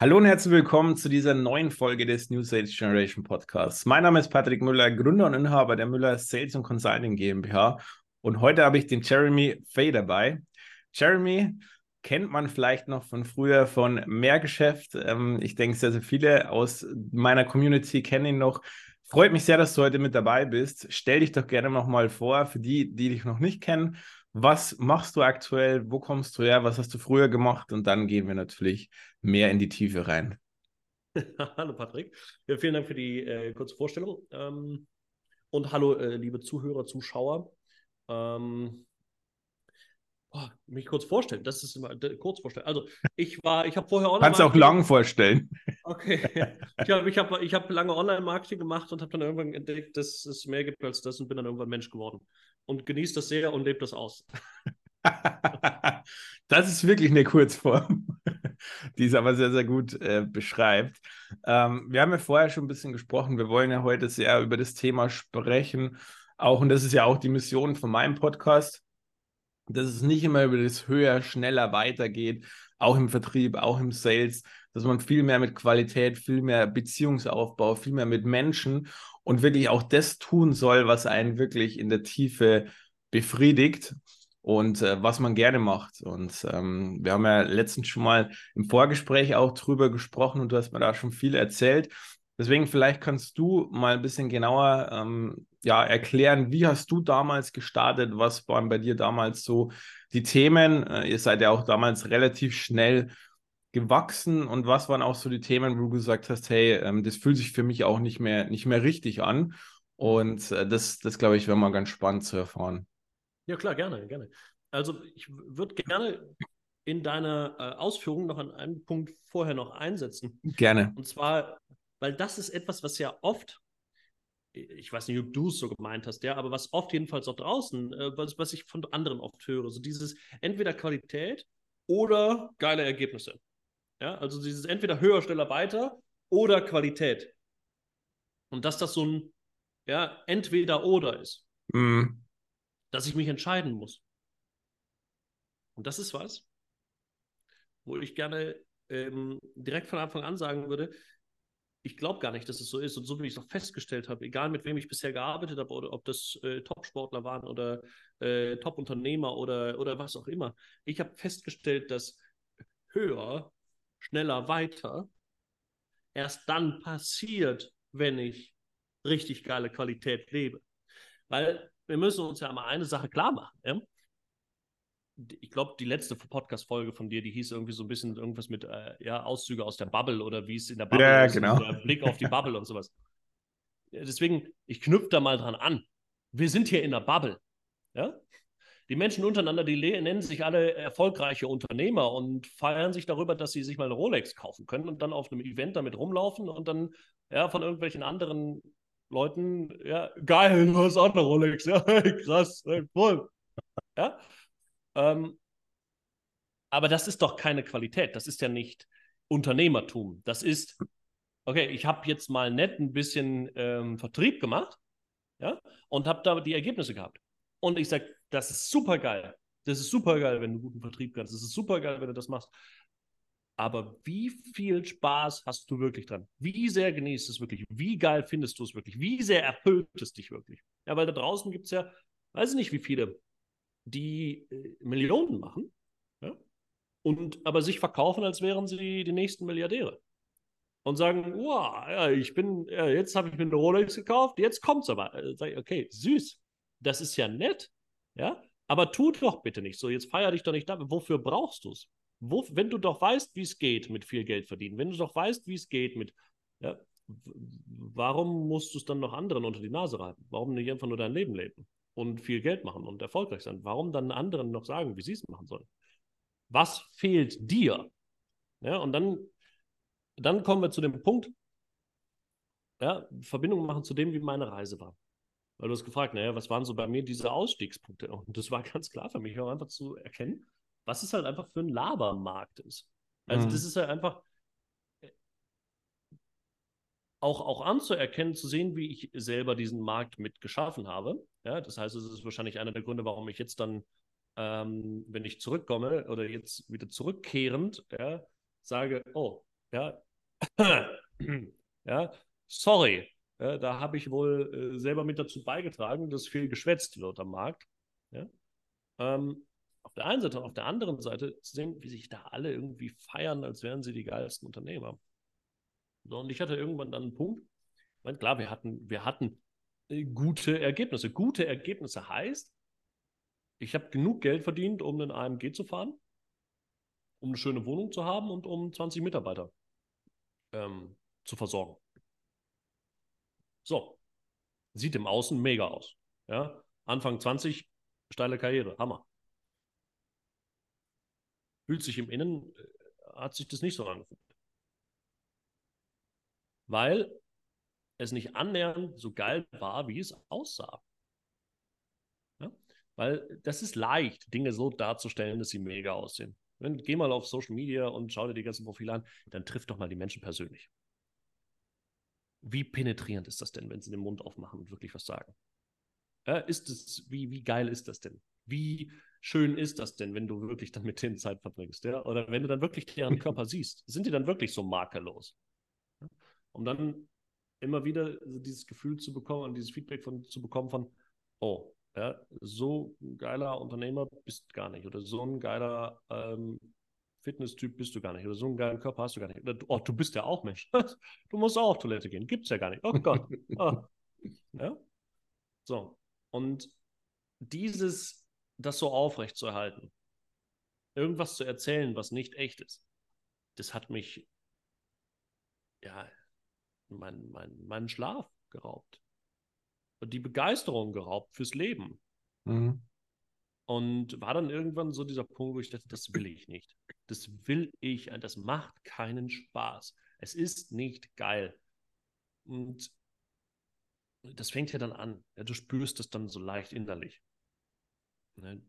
Hallo und herzlich willkommen zu dieser neuen Folge des New Sales Generation Podcasts. Mein Name ist Patrick Müller, Gründer und Inhaber der Müller Sales und Consulting GmbH. Und heute habe ich den Jeremy Fay dabei. Jeremy kennt man vielleicht noch von früher von Mehrgeschäft. Ähm, ich denke, sehr, sehr viele aus meiner Community kennen ihn noch. Freut mich sehr, dass du heute mit dabei bist. Stell dich doch gerne nochmal vor, für die, die dich noch nicht kennen. Was machst du aktuell? Wo kommst du her? Was hast du früher gemacht? Und dann gehen wir natürlich mehr in die Tiefe rein. hallo Patrick. Ja, vielen Dank für die äh, kurze Vorstellung. Ähm, und hallo, äh, liebe Zuhörer, Zuschauer. Ähm, oh, mich kurz vorstellen, das ist immer kurz vorstellen. Also ich war, ich habe vorher online. Kannst du auch lang vorstellen. Okay. ich habe ich hab, ich hab lange Online-Marketing gemacht und habe dann irgendwann entdeckt, dass es mehr gibt als das und bin dann irgendwann Mensch geworden und genießt das sehr und lebt das aus. das ist wirklich eine Kurzform, die es aber sehr, sehr gut äh, beschreibt. Ähm, wir haben ja vorher schon ein bisschen gesprochen. Wir wollen ja heute sehr über das Thema sprechen. Auch, und das ist ja auch die Mission von meinem Podcast, dass es nicht immer über das höher, schneller weitergeht, auch im Vertrieb, auch im Sales, dass man viel mehr mit Qualität, viel mehr Beziehungsaufbau, viel mehr mit Menschen und wirklich auch das tun soll, was einen wirklich in der Tiefe befriedigt und äh, was man gerne macht. Und ähm, wir haben ja letztens schon mal im Vorgespräch auch drüber gesprochen und du hast mir da schon viel erzählt. Deswegen vielleicht kannst du mal ein bisschen genauer ähm, ja, erklären, wie hast du damals gestartet? Was waren bei dir damals so die Themen? Äh, ihr seid ja auch damals relativ schnell gewachsen und was waren auch so die Themen, wo du gesagt hast, hey, ähm, das fühlt sich für mich auch nicht mehr, nicht mehr richtig an. Und äh, das, das glaube ich, wäre mal ganz spannend zu erfahren. Ja, klar, gerne, gerne. Also ich würde gerne in deiner äh, Ausführung noch an einem Punkt vorher noch einsetzen. Gerne. Und zwar, weil das ist etwas, was ja oft, ich weiß nicht, ob du es so gemeint hast, ja, aber was oft jedenfalls auch draußen, äh, was, was ich von anderen oft höre, so dieses entweder Qualität oder geile Ergebnisse. Ja, also dieses entweder höher, schneller, weiter oder Qualität. Und dass das so ein ja, entweder oder ist. Mhm. Dass ich mich entscheiden muss. Und das ist was, wo ich gerne ähm, direkt von Anfang an sagen würde, ich glaube gar nicht, dass es so ist. Und so wie ich es auch festgestellt habe, egal mit wem ich bisher gearbeitet habe, oder ob das äh, Top-Sportler waren oder äh, Top-Unternehmer oder, oder was auch immer, ich habe festgestellt, dass höher schneller weiter erst dann passiert, wenn ich richtig geile Qualität lebe. Weil wir müssen uns ja mal eine Sache klar machen. Ja? Ich glaube, die letzte Podcast-Folge von dir, die hieß irgendwie so ein bisschen irgendwas mit äh, ja, Auszüge aus der Bubble oder wie es in der Bubble ja, ist, genau. der Blick auf die Bubble und sowas. Deswegen, ich knüpfe da mal dran an. Wir sind hier in der Bubble. Ja? die Menschen untereinander, die nennen sich alle erfolgreiche Unternehmer und feiern sich darüber, dass sie sich mal eine Rolex kaufen können und dann auf einem Event damit rumlaufen und dann ja von irgendwelchen anderen Leuten, ja, geil, du hast auch eine Rolex, ja, krass, voll. Ja. Ähm, aber das ist doch keine Qualität, das ist ja nicht Unternehmertum. Das ist, okay, ich habe jetzt mal nett ein bisschen ähm, Vertrieb gemacht, ja, und habe da die Ergebnisse gehabt. Und ich sage, das ist super geil. Das ist super geil, wenn du guten Vertrieb kannst. Das ist super geil, wenn du das machst. Aber wie viel Spaß hast du wirklich dran? Wie sehr genießt es wirklich? Wie geil findest du es wirklich? Wie sehr erfüllt es dich wirklich? Ja, weil da draußen gibt es ja, weiß ich nicht, wie viele, die äh, Millionen machen, ja? und aber sich verkaufen, als wären sie die nächsten Milliardäre. Und sagen, wow, ja, ich bin, ja, jetzt habe ich mir eine Rolex gekauft, jetzt kommt es aber. Äh, sag ich, okay, süß. Das ist ja nett, ja, aber tu doch bitte nicht so. Jetzt feier dich doch nicht damit. Wofür brauchst du es? Wo, wenn du doch weißt, wie es geht mit viel Geld verdienen, wenn du doch weißt, wie es geht mit, ja, warum musst du es dann noch anderen unter die Nase reiben? Warum nicht einfach nur dein Leben leben und viel Geld machen und erfolgreich sein? Warum dann anderen noch sagen, wie sie es machen sollen? Was fehlt dir? Ja, und dann, dann kommen wir zu dem Punkt, ja, Verbindung machen zu dem, wie meine Reise war. Weil du hast gefragt, naja, was waren so bei mir diese Ausstiegspunkte? Und das war ganz klar für mich auch einfach zu erkennen, was es halt einfach für ein Labermarkt ist. Also mhm. das ist halt einfach auch, auch anzuerkennen, zu sehen, wie ich selber diesen Markt mit geschaffen habe. Ja, das heißt, es ist wahrscheinlich einer der Gründe, warum ich jetzt dann, ähm, wenn ich zurückkomme oder jetzt wieder zurückkehrend, ja, sage, oh, Ja, ja sorry, ja, da habe ich wohl äh, selber mit dazu beigetragen, dass viel geschwätzt wird am Markt. Ja? Ähm, auf der einen Seite und auf der anderen Seite zu sehen, wie sich da alle irgendwie feiern, als wären sie die geilsten Unternehmer. So, und ich hatte irgendwann dann einen Punkt, ich meine, klar, wir hatten, wir hatten äh, gute Ergebnisse. Gute Ergebnisse heißt, ich habe genug Geld verdient, um einen AMG zu fahren, um eine schöne Wohnung zu haben und um 20 Mitarbeiter ähm, zu versorgen. So, sieht im Außen mega aus. Ja? Anfang 20, steile Karriere, Hammer. Fühlt sich im Innen, äh, hat sich das nicht so angefühlt. Weil es nicht annähernd so geil war, wie es aussah. Ja? Weil das ist leicht, Dinge so darzustellen, dass sie mega aussehen. Wenn, geh mal auf Social Media und schau dir die ganzen Profile an, dann triff doch mal die Menschen persönlich. Wie penetrierend ist das denn, wenn sie den Mund aufmachen und wirklich was sagen? Ja, ist es, wie, wie geil ist das denn? Wie schön ist das denn, wenn du wirklich dann mit denen Zeit verbringst? Ja? Oder wenn du dann wirklich deren Körper siehst, sind die dann wirklich so makellos? Ja? Um dann immer wieder dieses Gefühl zu bekommen und dieses Feedback von, zu bekommen von, oh, ja, so ein geiler Unternehmer bist du gar nicht. Oder so ein geiler ähm, Fitness-Typ bist du gar nicht. Oder so einen geilen Körper hast du gar nicht. Oder oh, du bist ja auch Mensch. du musst auch auf Toilette gehen. Gibt's ja gar nicht. Oh Gott. Oh. Ja? So. Und dieses, das so aufrecht zu erhalten, irgendwas zu erzählen, was nicht echt ist, das hat mich, ja, meinen mein, mein Schlaf geraubt die Begeisterung geraubt fürs Leben. Mhm. Und war dann irgendwann so dieser Punkt, wo ich dachte, das will ich nicht. Das will ich, das macht keinen Spaß. Es ist nicht geil. Und das fängt ja dann an. Ja, du spürst es dann so leicht innerlich. Ne?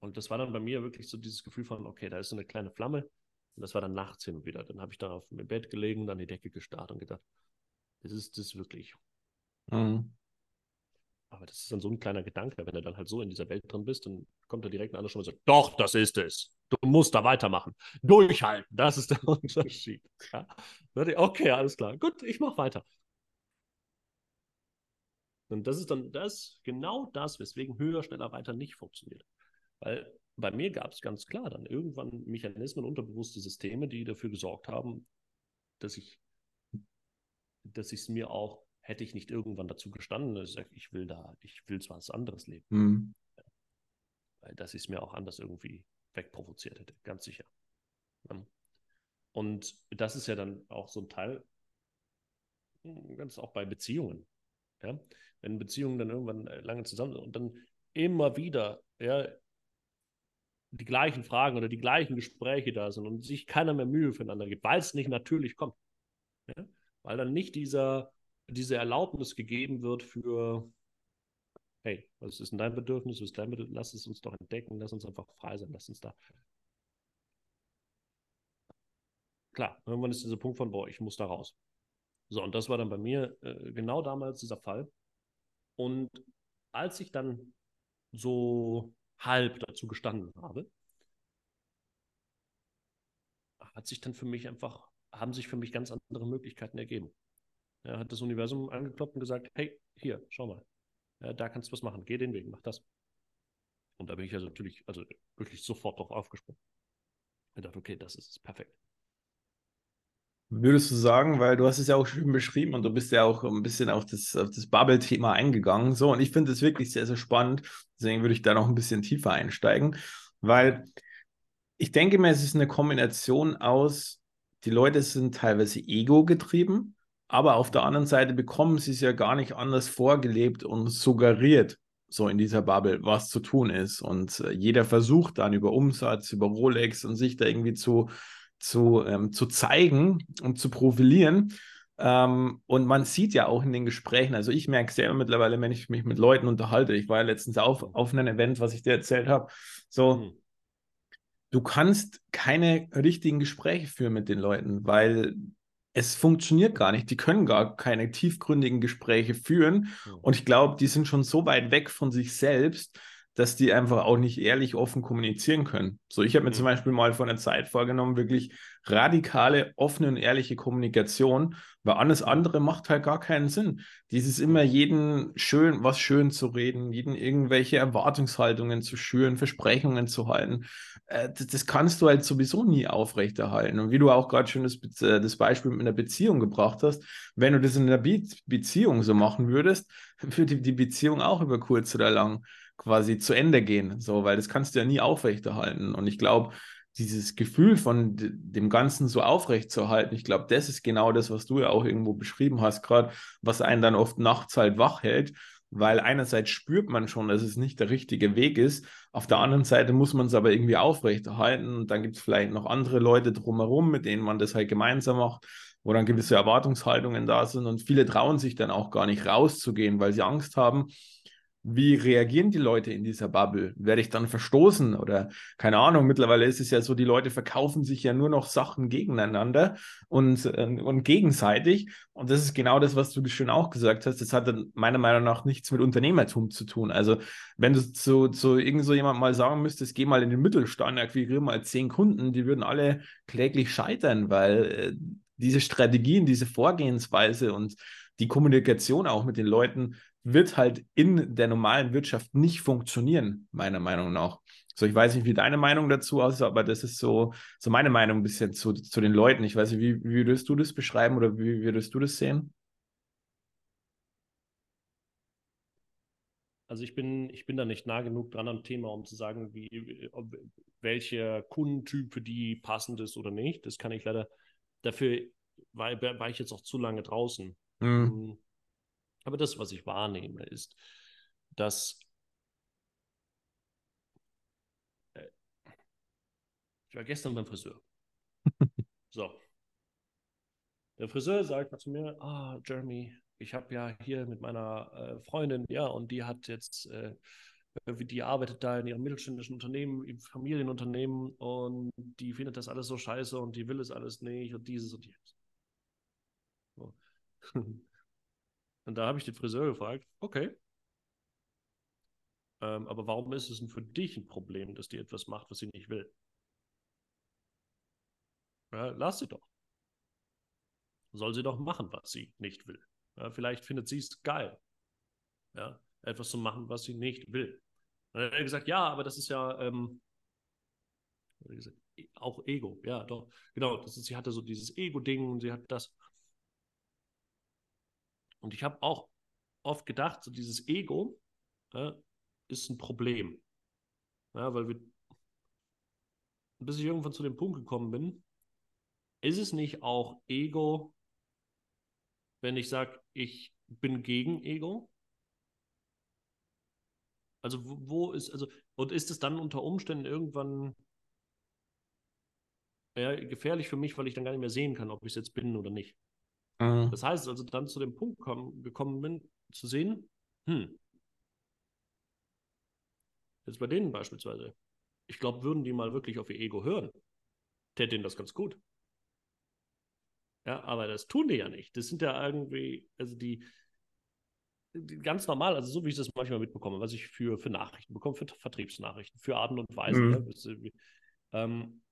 Und das war dann bei mir wirklich so dieses Gefühl von, okay, da ist so eine kleine Flamme. Und das war dann nachts hin und wieder. Dann habe ich da auf dem Bett gelegen, dann die Decke gestarrt und gedacht, das ist das wirklich. Mhm. Aber das ist dann so ein kleiner Gedanke, wenn du dann halt so in dieser Welt drin bist, dann kommt da direkt ein anderer schon und sagt, doch, das ist es. Du musst da weitermachen. Durchhalten, das ist der Unterschied. Ja? Okay, alles klar. Gut, ich mache weiter. Und das ist dann das, genau das, weswegen höher, schneller, weiter nicht funktioniert. Weil bei mir gab es ganz klar dann irgendwann Mechanismen, unterbewusste Systeme, die dafür gesorgt haben, dass ich, dass ich es mir auch hätte ich nicht irgendwann dazu gestanden, dass ich sage, ich will da, ich will zwar was anderes leben. Mhm. Weil das ich es mir auch anders irgendwie wegprovoziert hätte, ganz sicher. Und das ist ja dann auch so ein Teil, hm, ganz auch bei Beziehungen. Ja? Wenn Beziehungen dann irgendwann äh, lange zusammen sind und dann immer wieder ja, die gleichen Fragen oder die gleichen Gespräche da sind und sich keiner mehr Mühe füreinander gibt, weil es nicht natürlich kommt. Ja? Weil dann nicht dieser diese Erlaubnis gegeben wird für, hey, was ist denn dein Bedürfnis, was ist dein Bedürfnis, lass es uns doch entdecken, lass uns einfach frei sein, lass uns da. Klar, irgendwann ist dieser Punkt von, boah, ich muss da raus. So, und das war dann bei mir äh, genau damals dieser Fall. Und als ich dann so halb dazu gestanden habe, hat sich dann für mich einfach, haben sich für mich ganz andere Möglichkeiten ergeben. Er hat das Universum angeklopft und gesagt, hey, hier, schau mal, ja, da kannst du was machen, geh den Weg, mach das. Und da bin ich also natürlich, also wirklich sofort drauf aufgesprungen. Ich dachte, okay, das ist perfekt. Würdest du sagen, weil du hast es ja auch schön beschrieben und du bist ja auch ein bisschen auf das, auf das Bubble-Thema eingegangen. So, und ich finde es wirklich sehr, sehr spannend. Deswegen würde ich da noch ein bisschen tiefer einsteigen, weil ich denke mir, es ist eine Kombination aus, die Leute sind teilweise ego-getrieben, aber auf der anderen Seite bekommen sie es ja gar nicht anders vorgelebt und suggeriert, so in dieser Bubble, was zu tun ist. Und äh, jeder versucht dann über Umsatz, über Rolex und sich da irgendwie zu, zu, ähm, zu zeigen und zu profilieren. Ähm, und man sieht ja auch in den Gesprächen, also ich merke selber mittlerweile, wenn ich mich mit Leuten unterhalte, ich war ja letztens auf, auf einem Event, was ich dir erzählt habe, so, mhm. du kannst keine richtigen Gespräche führen mit den Leuten, weil es funktioniert gar nicht. Die können gar keine tiefgründigen Gespräche führen. Und ich glaube, die sind schon so weit weg von sich selbst, dass die einfach auch nicht ehrlich offen kommunizieren können. So, ich habe mir mhm. zum Beispiel mal vor einer Zeit vorgenommen, wirklich radikale, offene und ehrliche Kommunikation, weil alles andere macht halt gar keinen Sinn. Dieses immer jeden schön, was schön zu reden, jeden irgendwelche Erwartungshaltungen zu schüren, Versprechungen zu halten, äh, das, das, kannst du halt sowieso nie aufrechterhalten. Und wie du auch gerade schon das, äh, das Beispiel mit einer Beziehung gebracht hast, wenn du das in einer Be Beziehung so machen würdest, würde die Beziehung auch über kurz oder lang quasi zu Ende gehen, so, weil das kannst du ja nie aufrechterhalten. Und ich glaube, dieses Gefühl von dem Ganzen so aufrechtzuerhalten, ich glaube, das ist genau das, was du ja auch irgendwo beschrieben hast, gerade, was einen dann oft nachts halt wach hält, weil einerseits spürt man schon, dass es nicht der richtige Weg ist, auf der anderen Seite muss man es aber irgendwie aufrechterhalten und dann gibt es vielleicht noch andere Leute drumherum, mit denen man das halt gemeinsam macht, wo dann gewisse Erwartungshaltungen da sind und viele trauen sich dann auch gar nicht rauszugehen, weil sie Angst haben, wie reagieren die Leute in dieser Bubble? Werde ich dann verstoßen oder keine Ahnung? Mittlerweile ist es ja so, die Leute verkaufen sich ja nur noch Sachen gegeneinander und, äh, und gegenseitig. Und das ist genau das, was du schön auch gesagt hast. Das hat dann meiner Meinung nach nichts mit Unternehmertum zu tun. Also, wenn du zu, zu irgend so jemand mal sagen müsstest, geh mal in den Mittelstand, akquiriere mal zehn Kunden, die würden alle kläglich scheitern, weil äh, diese Strategien, diese Vorgehensweise und die Kommunikation auch mit den Leuten wird halt in der normalen Wirtschaft nicht funktionieren, meiner Meinung nach. So, ich weiß nicht, wie deine Meinung dazu aussieht, aber das ist so, so meine Meinung ein bisschen zu, zu den Leuten. Ich weiß nicht, wie, wie würdest du das beschreiben oder wie würdest du das sehen? Also ich bin, ich bin da nicht nah genug dran am Thema, um zu sagen, wie, ob, welcher Kundentyp für die passend ist oder nicht. Das kann ich leider, dafür war, war ich jetzt auch zu lange draußen. Mhm. Aber das, was ich wahrnehme, ist, dass äh, ich war gestern beim Friseur. so. Der Friseur sagt zu mir, ah, Jeremy, ich habe ja hier mit meiner äh, Freundin, ja, und die hat jetzt, äh, die arbeitet da in ihrem mittelständischen Unternehmen, im Familienunternehmen und die findet das alles so scheiße und die will es alles nicht und dieses und jenes. So. Und da habe ich den Friseur gefragt, okay, ähm, aber warum ist es denn für dich ein Problem, dass die etwas macht, was sie nicht will? Ja, lass sie doch. Soll sie doch machen, was sie nicht will. Ja, vielleicht findet sie es geil, ja, etwas zu machen, was sie nicht will. Und dann hat er gesagt, ja, aber das ist ja ähm, auch Ego. Ja, doch, genau. Das ist, sie hatte so dieses Ego-Ding und sie hat das. Und ich habe auch oft gedacht, so dieses Ego ja, ist ein Problem. Ja, weil wir, bis ich irgendwann zu dem Punkt gekommen bin, ist es nicht auch Ego, wenn ich sage, ich bin gegen Ego? Also wo, wo ist, also, und ist es dann unter Umständen irgendwann ja, gefährlich für mich, weil ich dann gar nicht mehr sehen kann, ob ich es jetzt bin oder nicht? Mhm. Das heißt also dann zu dem Punkt kommen, gekommen bin, zu sehen, hm, jetzt bei denen beispielsweise, ich glaube, würden die mal wirklich auf ihr Ego hören, täte denen das ganz gut. Ja, aber das tun die ja nicht. Das sind ja irgendwie, also die, die ganz normal, also so wie ich das manchmal mitbekomme, was ich für, für Nachrichten bekomme, für Vertriebsnachrichten, für Arten und Weisen. Mhm. Ja, ähm,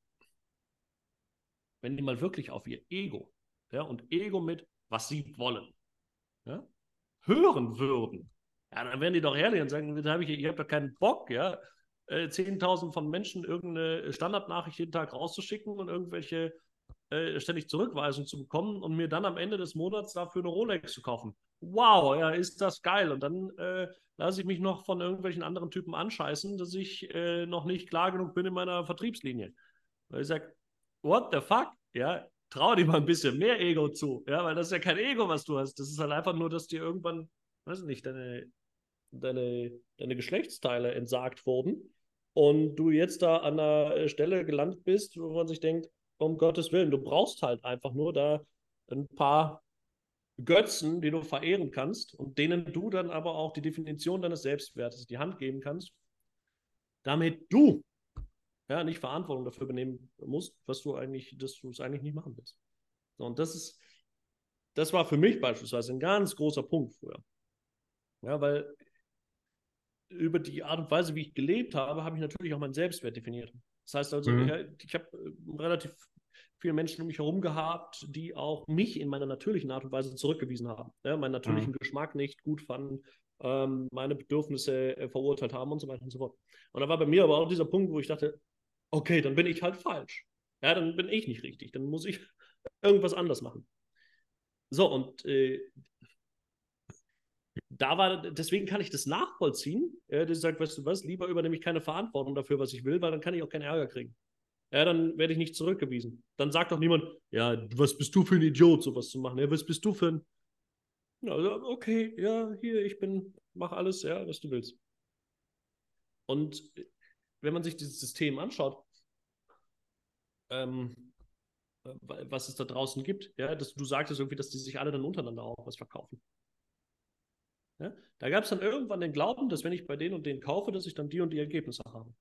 wenn die mal wirklich auf ihr Ego ja, und Ego mit, was sie wollen, ja, hören würden, ja, dann wären die doch ehrlich und sagen, hab ich, ich habe ja keinen Bock, ja, 10.000 äh, von Menschen irgendeine Standardnachricht jeden Tag rauszuschicken und irgendwelche äh, ständig Zurückweisungen zu bekommen und mir dann am Ende des Monats dafür eine Rolex zu kaufen. Wow, ja, ist das geil. Und dann äh, lasse ich mich noch von irgendwelchen anderen Typen anscheißen, dass ich äh, noch nicht klar genug bin in meiner Vertriebslinie. Weil ich sage, what the fuck? Ja, trau dir mal ein bisschen mehr Ego zu, ja, weil das ist ja kein Ego, was du hast. Das ist halt einfach nur, dass dir irgendwann, weiß ich nicht, deine, deine, deine Geschlechtsteile entsagt wurden und du jetzt da an einer Stelle gelandet bist, wo man sich denkt, um Gottes Willen, du brauchst halt einfach nur da ein paar Götzen, die du verehren kannst und denen du dann aber auch die Definition deines Selbstwertes in die Hand geben kannst, damit du ja, nicht Verantwortung dafür übernehmen musst, was du eigentlich, dass du es eigentlich nicht machen willst. So, und das ist, das war für mich beispielsweise ein ganz großer Punkt früher. Ja, weil über die Art und Weise, wie ich gelebt habe, habe ich natürlich auch meinen Selbstwert definiert. Das heißt also, mhm. ja, ich habe äh, relativ viele Menschen um mich herum gehabt, die auch mich in meiner natürlichen Art und Weise zurückgewiesen haben. Ja, meinen natürlichen mhm. Geschmack nicht gut fanden, ähm, meine Bedürfnisse äh, verurteilt haben und so weiter und so fort. Und da war bei mir aber auch dieser Punkt, wo ich dachte, okay, dann bin ich halt falsch. Ja, dann bin ich nicht richtig. Dann muss ich irgendwas anders machen. So, und äh, da war, deswegen kann ich das nachvollziehen. Ja, der sagt, weißt du was, lieber übernehme ich keine Verantwortung dafür, was ich will, weil dann kann ich auch keinen Ärger kriegen. Ja, dann werde ich nicht zurückgewiesen. Dann sagt doch niemand, ja, was bist du für ein Idiot, sowas zu machen? Ja, was bist du für ein. Ja, okay, ja, hier, ich bin, mach alles, ja, was du willst. Und wenn man sich dieses System anschaut, ähm, was es da draußen gibt, ja, dass du sagtest irgendwie, dass die sich alle dann untereinander auch was verkaufen. Ja? Da gab es dann irgendwann den Glauben, dass wenn ich bei denen und denen kaufe, dass ich dann die und die Ergebnisse habe.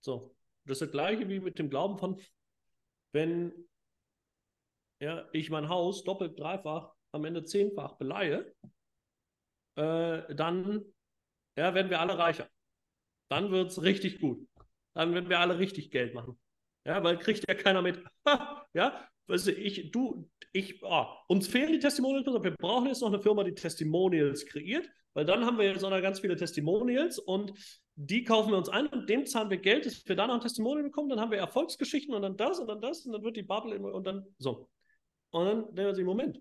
So. Das ist das gleiche wie mit dem Glauben von, wenn ja, ich mein Haus doppelt, dreifach, am Ende zehnfach beleihe, äh, dann ja, werden wir alle reicher. Dann wird es richtig gut. Dann werden wir alle richtig Geld machen. Ja, weil kriegt ja keiner mit. ja, weißt du, ich, du, ich, oh, uns fehlen die Testimonials, wir brauchen jetzt noch eine Firma, die Testimonials kreiert, weil dann haben wir jetzt auch noch ganz viele Testimonials und die kaufen wir uns ein und dem zahlen wir Geld, dass wir danach ein Testimonial bekommen, dann haben wir Erfolgsgeschichten und dann das und dann das und dann wird die Bubble und dann so. Und dann denken wir sich, Moment,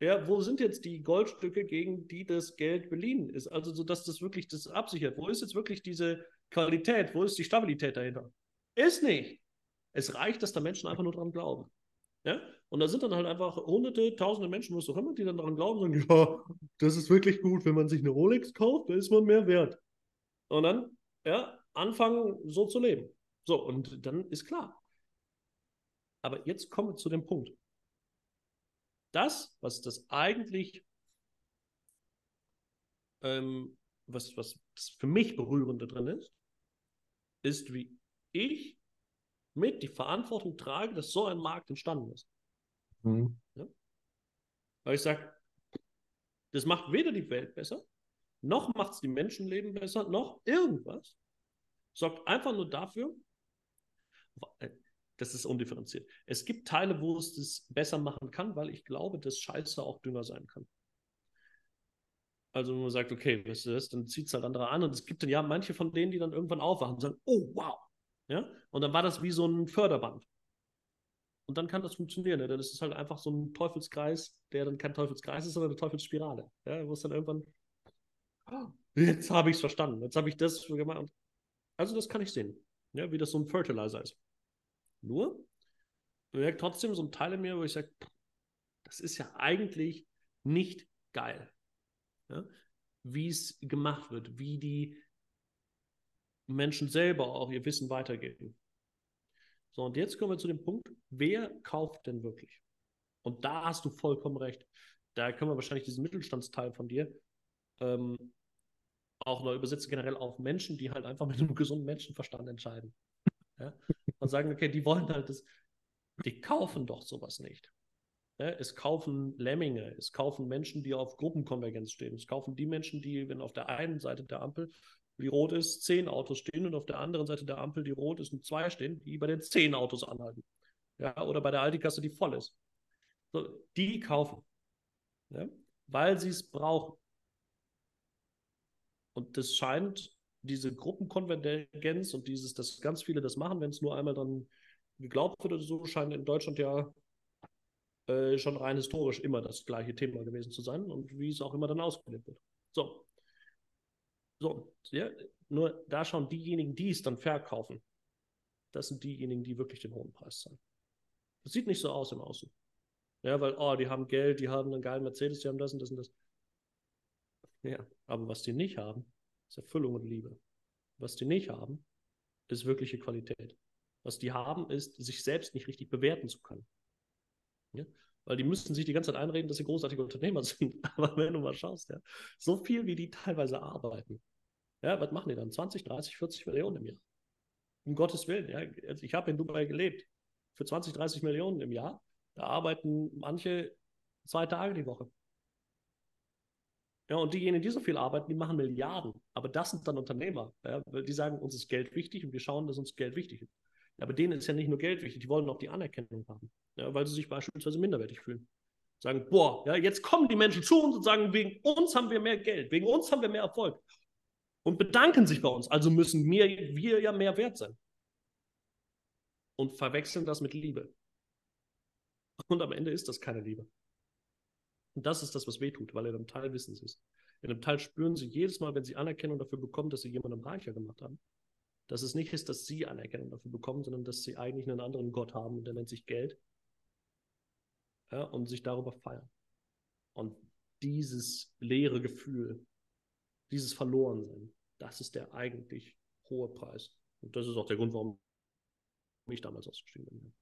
ja, wo sind jetzt die Goldstücke, gegen die das Geld beliehen ist? Also, so dass das wirklich das absichert. Wo ist jetzt wirklich diese Qualität? Wo ist die Stabilität dahinter? Ist nicht. Es reicht, dass da Menschen einfach nur dran glauben. Ja? Und da sind dann halt einfach hunderte, tausende Menschen, was auch immer, die dann daran glauben, sagen, ja, das ist wirklich gut, wenn man sich eine Rolex kauft, da ist man mehr wert. Und dann, ja, anfangen so zu leben. So, und dann ist klar. Aber jetzt kommen wir zu dem Punkt. Das, was das eigentlich, ähm, was, was für mich Berührende drin ist, ist, wie ich mit die Verantwortung trage, dass so ein Markt entstanden ist. Mhm. Ja? Weil ich sage, das macht weder die Welt besser, noch macht es die Menschenleben besser, noch irgendwas. Sorgt einfach nur dafür, äh, das ist undifferenziert. Es gibt Teile, wo es das besser machen kann, weil ich glaube, dass Scheiße auch dünner sein kann. Also wenn man sagt, okay, was ist das, dann zieht es halt andere an. Und es gibt dann ja manche von denen, die dann irgendwann aufwachen und sagen, oh wow, ja? Und dann war das wie so ein Förderband. Und dann kann das funktionieren. Ne? Dann ist es halt einfach so ein Teufelskreis, der dann kein Teufelskreis ist, sondern eine Teufelsspirale. Ja? Wo es dann irgendwann, oh, jetzt habe ich es verstanden, jetzt habe ich das gemacht. Also das kann ich sehen, ja? wie das so ein Fertilizer ist. Nur, ich merke trotzdem so ein Teil in mir, wo ich sage, das ist ja eigentlich nicht geil. Ja? Wie es gemacht wird, wie die Menschen selber auch ihr Wissen weitergeben. So, und jetzt kommen wir zu dem Punkt, wer kauft denn wirklich? Und da hast du vollkommen recht. Da können wir wahrscheinlich diesen Mittelstandsteil von dir ähm, auch noch übersetzen, generell auf Menschen, die halt einfach mit einem gesunden Menschenverstand entscheiden. Ja? Und sagen, okay, die wollen halt das, die kaufen doch sowas nicht. Ja? Es kaufen Lemminge, es kaufen Menschen, die auf Gruppenkonvergenz stehen, es kaufen die Menschen, die, wenn auf der einen Seite der Ampel die rot ist, zehn Autos stehen und auf der anderen Seite der Ampel, die rot ist, und zwei stehen, die bei den zehn Autos anhalten. Ja, oder bei der Aldi-Kasse, die voll ist. So, die kaufen. Ja, weil sie es brauchen. Und das scheint diese Gruppenkonvergenz und dieses, dass ganz viele das machen, wenn es nur einmal dann geglaubt wird oder so, scheint in Deutschland ja äh, schon rein historisch immer das gleiche Thema gewesen zu sein und wie es auch immer dann ausgelebt wird. So, so, ja, nur da schauen diejenigen, die es dann verkaufen, das sind diejenigen, die wirklich den hohen Preis zahlen. Das sieht nicht so aus im Außen. Ja, weil, oh, die haben Geld, die haben einen geilen Mercedes, die haben das und das und das. Ja, aber was die nicht haben, ist Erfüllung und Liebe. Was die nicht haben, ist wirkliche Qualität. Was die haben, ist, sich selbst nicht richtig bewerten zu können. Ja? Weil die müssten sich die ganze Zeit einreden, dass sie großartige Unternehmer sind. Aber wenn du mal schaust, ja, so viel wie die teilweise arbeiten, ja, was machen die dann? 20, 30, 40 Millionen im Jahr. Um Gottes Willen, ja. Ich habe in Dubai gelebt. Für 20, 30 Millionen im Jahr. Da arbeiten manche zwei Tage die Woche. Ja, und diejenigen, die so viel arbeiten, die machen Milliarden. Aber das sind dann Unternehmer. Ja, die sagen, uns ist Geld wichtig und wir schauen, dass uns Geld wichtig ist. Aber denen ist ja nicht nur Geld wichtig, die wollen auch die Anerkennung haben. Ja, weil sie sich beispielsweise minderwertig fühlen. Sagen, boah, ja, jetzt kommen die Menschen zu uns und sagen, wegen uns haben wir mehr Geld, wegen uns haben wir mehr Erfolg. Und bedanken sich bei uns. Also müssen wir, wir ja mehr wert sein. Und verwechseln das mit Liebe. Und am Ende ist das keine Liebe. Und das ist das, was wehtut, weil er einem Teil Wissens ist. In einem Teil spüren sie jedes Mal, wenn sie Anerkennung dafür bekommen, dass sie jemandem reicher gemacht haben, dass es nicht ist, dass sie Anerkennung dafür bekommen, sondern dass sie eigentlich einen anderen Gott haben und der nennt sich Geld ja, und sich darüber feiern. Und dieses leere Gefühl, dieses Verlorensein, das ist der eigentlich hohe Preis. Und das ist auch der Grund, warum ich damals ausgestiegen bin.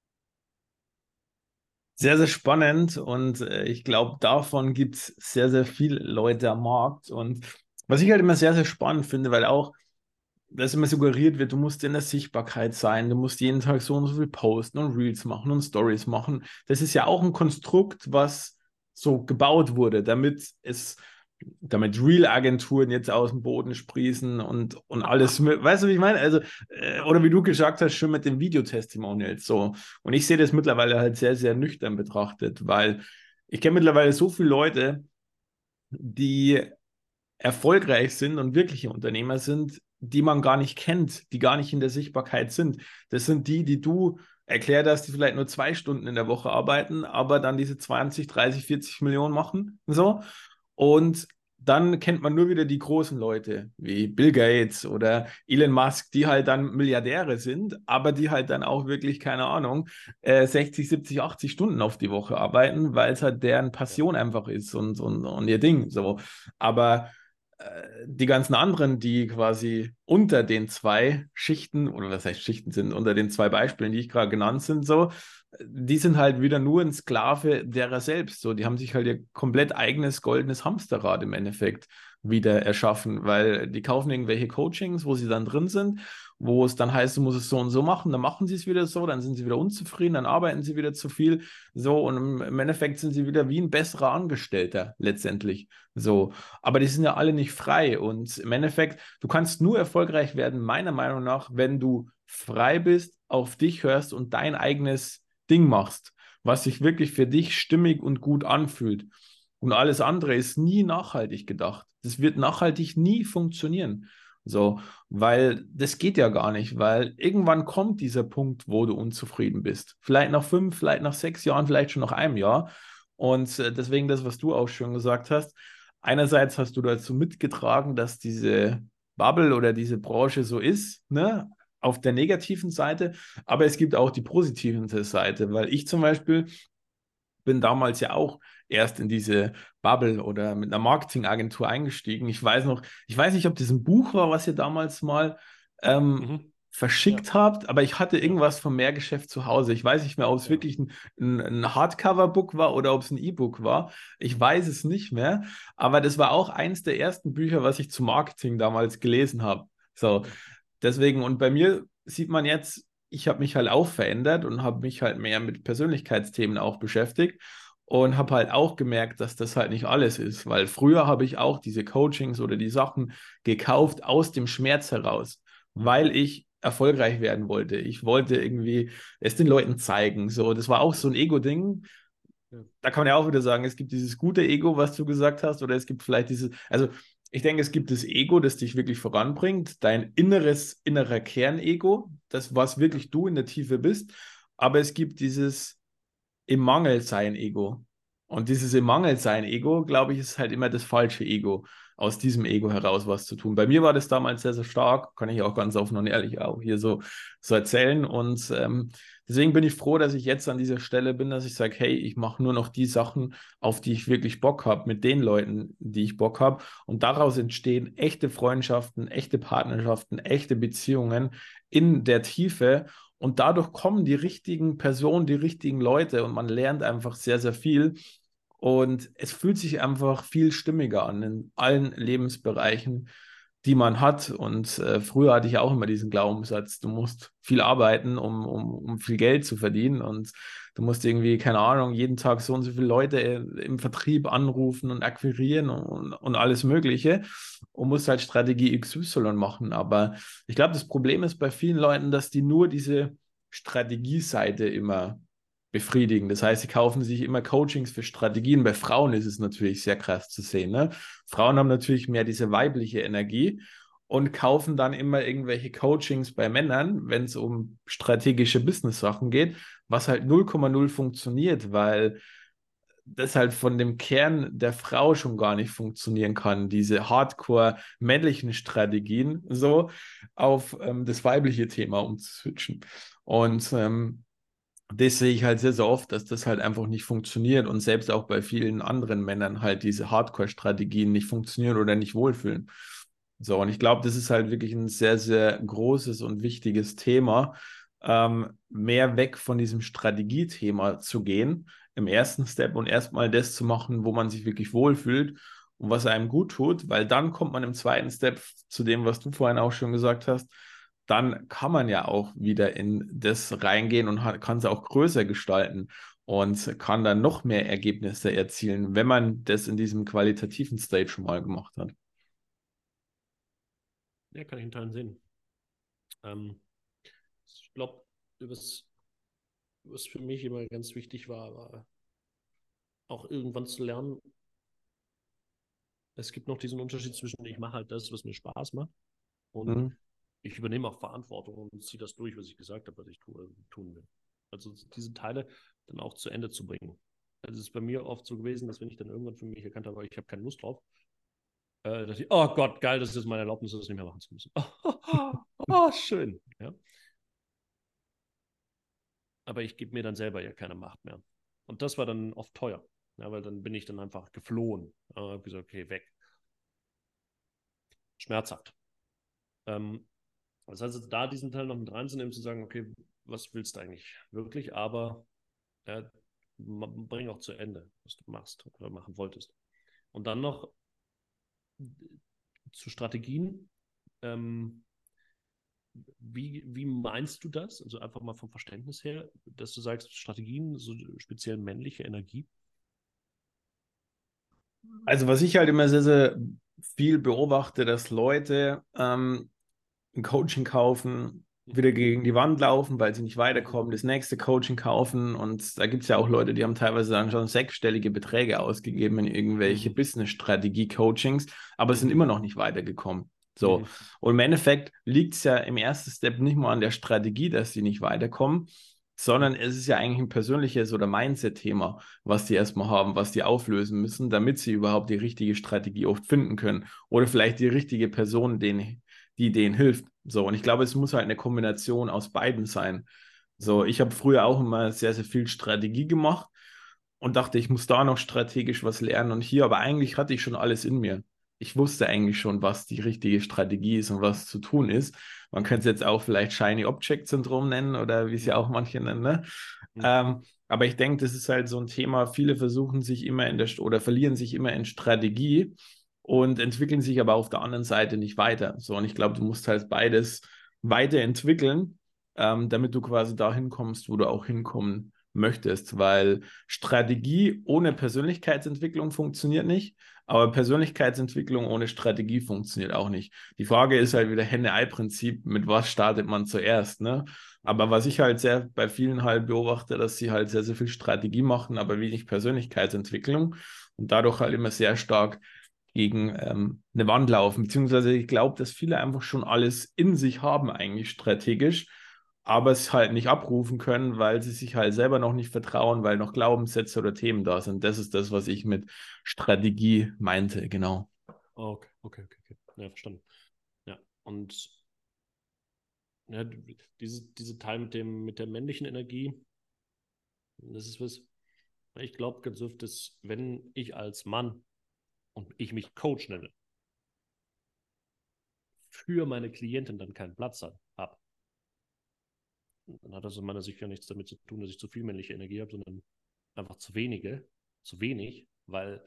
Sehr, sehr spannend und äh, ich glaube, davon gibt es sehr, sehr viele Leute am Markt. Und was ich halt immer sehr, sehr spannend finde, weil auch, dass immer suggeriert wird, du musst in der Sichtbarkeit sein, du musst jeden Tag so und so viel posten und Reels machen und Stories machen. Das ist ja auch ein Konstrukt, was so gebaut wurde, damit es damit Real-Agenturen jetzt aus dem Boden sprießen und, und alles. Weißt du, wie ich meine? Also, äh, oder wie du gesagt hast, schon mit den Videotestimonials so. Und ich sehe das mittlerweile halt sehr, sehr nüchtern betrachtet, weil ich kenne mittlerweile so viele Leute, die erfolgreich sind und wirkliche Unternehmer sind, die man gar nicht kennt, die gar nicht in der Sichtbarkeit sind. Das sind die, die du erklärt hast, die vielleicht nur zwei Stunden in der Woche arbeiten, aber dann diese 20, 30, 40 Millionen machen. So. Und dann kennt man nur wieder die großen Leute wie Bill Gates oder Elon Musk, die halt dann Milliardäre sind, aber die halt dann auch wirklich, keine Ahnung, 60, 70, 80 Stunden auf die Woche arbeiten, weil es halt deren Passion einfach ist und, und, und ihr Ding. So. Aber die ganzen anderen, die quasi unter den zwei Schichten, oder was heißt Schichten sind, unter den zwei Beispielen, die ich gerade genannt sind, so, die sind halt wieder nur ein Sklave derer selbst. So, die haben sich halt ihr komplett eigenes goldenes Hamsterrad im Endeffekt wieder erschaffen, weil die kaufen irgendwelche Coachings, wo sie dann drin sind wo es dann heißt, du musst es so und so machen, dann machen sie es wieder so, dann sind sie wieder unzufrieden, dann arbeiten sie wieder zu viel, so und im Endeffekt sind sie wieder wie ein besserer Angestellter letztendlich, so. Aber die sind ja alle nicht frei und im Endeffekt, du kannst nur erfolgreich werden, meiner Meinung nach, wenn du frei bist, auf dich hörst und dein eigenes Ding machst, was sich wirklich für dich stimmig und gut anfühlt. Und alles andere ist nie nachhaltig gedacht. Das wird nachhaltig nie funktionieren. So, weil das geht ja gar nicht, weil irgendwann kommt dieser Punkt, wo du unzufrieden bist. Vielleicht nach fünf, vielleicht nach sechs Jahren, vielleicht schon nach einem Jahr. Und äh, deswegen das, was du auch schon gesagt hast. Einerseits hast du dazu mitgetragen, dass diese Bubble oder diese Branche so ist, ne? Auf der negativen Seite, aber es gibt auch die positive Seite, weil ich zum Beispiel bin damals ja auch erst in diese Bubble oder mit einer Marketingagentur eingestiegen. Ich weiß noch, ich weiß nicht, ob das ein Buch war, was ihr damals mal ähm, mhm. verschickt ja. habt, aber ich hatte irgendwas vom Mehrgeschäft zu Hause. Ich weiß nicht mehr, ob es ja. wirklich ein, ein, ein Hardcover-Book war oder ob es ein E-Book war. Ich weiß es nicht mehr, aber das war auch eins der ersten Bücher, was ich zu Marketing damals gelesen habe. So, deswegen, und bei mir sieht man jetzt, ich habe mich halt auch verändert und habe mich halt mehr mit Persönlichkeitsthemen auch beschäftigt und habe halt auch gemerkt, dass das halt nicht alles ist, weil früher habe ich auch diese Coachings oder die Sachen gekauft aus dem Schmerz heraus, weil ich erfolgreich werden wollte. Ich wollte irgendwie es den Leuten zeigen. So, das war auch so ein Ego-Ding. Da kann man ja auch wieder sagen, es gibt dieses gute Ego, was du gesagt hast, oder es gibt vielleicht dieses, also ich denke, es gibt das Ego, das dich wirklich voranbringt, dein inneres, innerer Kernego, das, was wirklich du in der Tiefe bist. Aber es gibt dieses im Mangel sein Ego. Und dieses im Mangel sein Ego, glaube ich, ist halt immer das falsche Ego, aus diesem Ego heraus was zu tun. Bei mir war das damals sehr, sehr stark, kann ich auch ganz offen und ehrlich auch hier so, so erzählen. Und ähm, deswegen bin ich froh, dass ich jetzt an dieser Stelle bin, dass ich sage, hey, ich mache nur noch die Sachen, auf die ich wirklich Bock habe, mit den Leuten, die ich Bock habe. Und daraus entstehen echte Freundschaften, echte Partnerschaften, echte Beziehungen in der Tiefe. Und dadurch kommen die richtigen Personen, die richtigen Leute und man lernt einfach sehr, sehr viel. Und es fühlt sich einfach viel stimmiger an in allen Lebensbereichen, die man hat. Und äh, früher hatte ich auch immer diesen Glaubenssatz, du musst viel arbeiten, um, um, um viel Geld zu verdienen. Und du musst irgendwie, keine Ahnung, jeden Tag so und so viele Leute im Vertrieb anrufen und akquirieren und, und alles Mögliche und musst halt Strategie XY machen. Aber ich glaube, das Problem ist bei vielen Leuten, dass die nur diese Strategieseite immer befriedigen. Das heißt, sie kaufen sich immer Coachings für Strategien. Bei Frauen ist es natürlich sehr krass zu sehen. Ne? Frauen haben natürlich mehr diese weibliche Energie und kaufen dann immer irgendwelche Coachings bei Männern, wenn es um strategische Business-Sachen geht, was halt 0,0 funktioniert, weil das halt von dem Kern der Frau schon gar nicht funktionieren kann, diese hardcore männlichen Strategien so auf ähm, das weibliche Thema umzuswitchen. Und ähm, das sehe ich halt sehr, sehr oft, dass das halt einfach nicht funktioniert und selbst auch bei vielen anderen Männern halt diese Hardcore-Strategien nicht funktionieren oder nicht wohlfühlen. So, und ich glaube, das ist halt wirklich ein sehr, sehr großes und wichtiges Thema, ähm, mehr weg von diesem Strategiethema zu gehen im ersten Step und erstmal das zu machen, wo man sich wirklich wohlfühlt und was einem gut tut, weil dann kommt man im zweiten Step zu dem, was du vorhin auch schon gesagt hast, dann kann man ja auch wieder in das reingehen und kann es auch größer gestalten und kann dann noch mehr Ergebnisse erzielen, wenn man das in diesem qualitativen State schon mal gemacht hat. Ja, kann ich in Teilen sehen. Ähm, ich glaube, was, was für mich immer ganz wichtig war, war auch irgendwann zu lernen, es gibt noch diesen Unterschied zwischen ich mache halt das, was mir Spaß macht und mhm ich übernehme auch Verantwortung und ziehe das durch, was ich gesagt habe, was ich tue, tun will. Also diese Teile dann auch zu Ende zu bringen. Also es ist bei mir oft so gewesen, dass wenn ich dann irgendwann für mich erkannt habe, ich habe keine Lust drauf, äh, dass ich, oh Gott, geil, das ist meine Erlaubnis, das nicht mehr machen zu müssen. Oh, oh, schön. Ja. Aber ich gebe mir dann selber ja keine Macht mehr. Und das war dann oft teuer, ja, weil dann bin ich dann einfach geflohen. Ich habe gesagt, okay, weg. Schmerzhaft. Ähm, das heißt, da diesen Teil noch mit reinzunehmen, zu sagen, okay, was willst du eigentlich wirklich, aber ja, bring auch zu Ende, was du machst oder machen wolltest. Und dann noch zu Strategien. Ähm, wie, wie meinst du das? Also einfach mal vom Verständnis her, dass du sagst, Strategien, so speziell männliche Energie? Also was ich halt immer sehr, sehr viel beobachte, dass Leute ähm, ein Coaching kaufen, wieder gegen die Wand laufen, weil sie nicht weiterkommen, das nächste Coaching kaufen. Und da gibt es ja auch Leute, die haben teilweise dann schon sechsstellige Beträge ausgegeben in irgendwelche mhm. Business-Strategie-Coachings, aber sind immer noch nicht weitergekommen. So. Mhm. Und im Endeffekt liegt es ja im ersten Step nicht mal an der Strategie, dass sie nicht weiterkommen, sondern es ist ja eigentlich ein persönliches oder Mindset-Thema, was die erstmal haben, was die auflösen müssen, damit sie überhaupt die richtige Strategie oft finden können oder vielleicht die richtige Person, denen die denen hilft. So, und ich glaube, es muss halt eine Kombination aus beiden sein. So, ich habe früher auch immer sehr, sehr viel Strategie gemacht und dachte, ich muss da noch strategisch was lernen und hier, aber eigentlich hatte ich schon alles in mir. Ich wusste eigentlich schon, was die richtige Strategie ist und was zu tun ist. Man könnte es jetzt auch vielleicht Shiny Object Syndrom nennen oder wie es ja auch manche nennen. Ne? Mhm. Ähm, aber ich denke, das ist halt so ein Thema. Viele versuchen sich immer in der oder verlieren sich immer in Strategie und entwickeln sich aber auf der anderen Seite nicht weiter. So, und ich glaube, du musst halt beides weiterentwickeln, ähm, damit du quasi dahin kommst, wo du auch hinkommen möchtest, weil Strategie ohne Persönlichkeitsentwicklung funktioniert nicht, aber Persönlichkeitsentwicklung ohne Strategie funktioniert auch nicht. Die Frage ist halt wieder Henne-Ei-Prinzip, mit was startet man zuerst, ne? Aber was ich halt sehr bei vielen halt beobachte, dass sie halt sehr, sehr viel Strategie machen, aber wenig Persönlichkeitsentwicklung und dadurch halt immer sehr stark gegen ähm, eine Wand laufen. Beziehungsweise ich glaube, dass viele einfach schon alles in sich haben, eigentlich strategisch, aber es halt nicht abrufen können, weil sie sich halt selber noch nicht vertrauen, weil noch Glaubenssätze oder Themen da sind. Das ist das, was ich mit Strategie meinte, genau. Okay, okay, okay, okay. Ja, verstanden. Ja, und ja, diese, diese Teil mit, dem, mit der männlichen Energie, das ist was, ich glaube ganz oft, dass wenn ich als Mann und ich mich Coach nenne, für meine Klienten dann keinen Platz habe, dann hat das in meiner Sicht ja nichts damit zu tun, dass ich zu viel männliche Energie habe, sondern einfach zu wenige, zu wenig, weil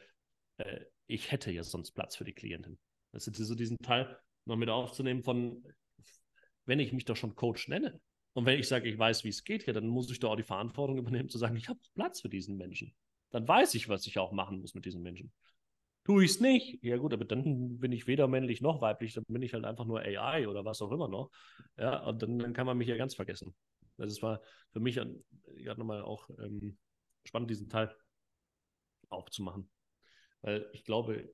äh, ich hätte ja sonst Platz für die Klientin. Das ist so diesen Teil, noch mit aufzunehmen von, wenn ich mich doch schon Coach nenne und wenn ich sage, ich weiß, wie es geht, ja, dann muss ich doch auch die Verantwortung übernehmen, zu sagen, ich habe Platz für diesen Menschen. Dann weiß ich, was ich auch machen muss mit diesen Menschen. Tue ich es nicht? Ja, gut, aber dann bin ich weder männlich noch weiblich, dann bin ich halt einfach nur AI oder was auch immer noch. Ja, und dann, dann kann man mich ja ganz vergessen. Also es war für mich gerade nochmal auch ähm, spannend, diesen Teil aufzumachen. Weil ich glaube,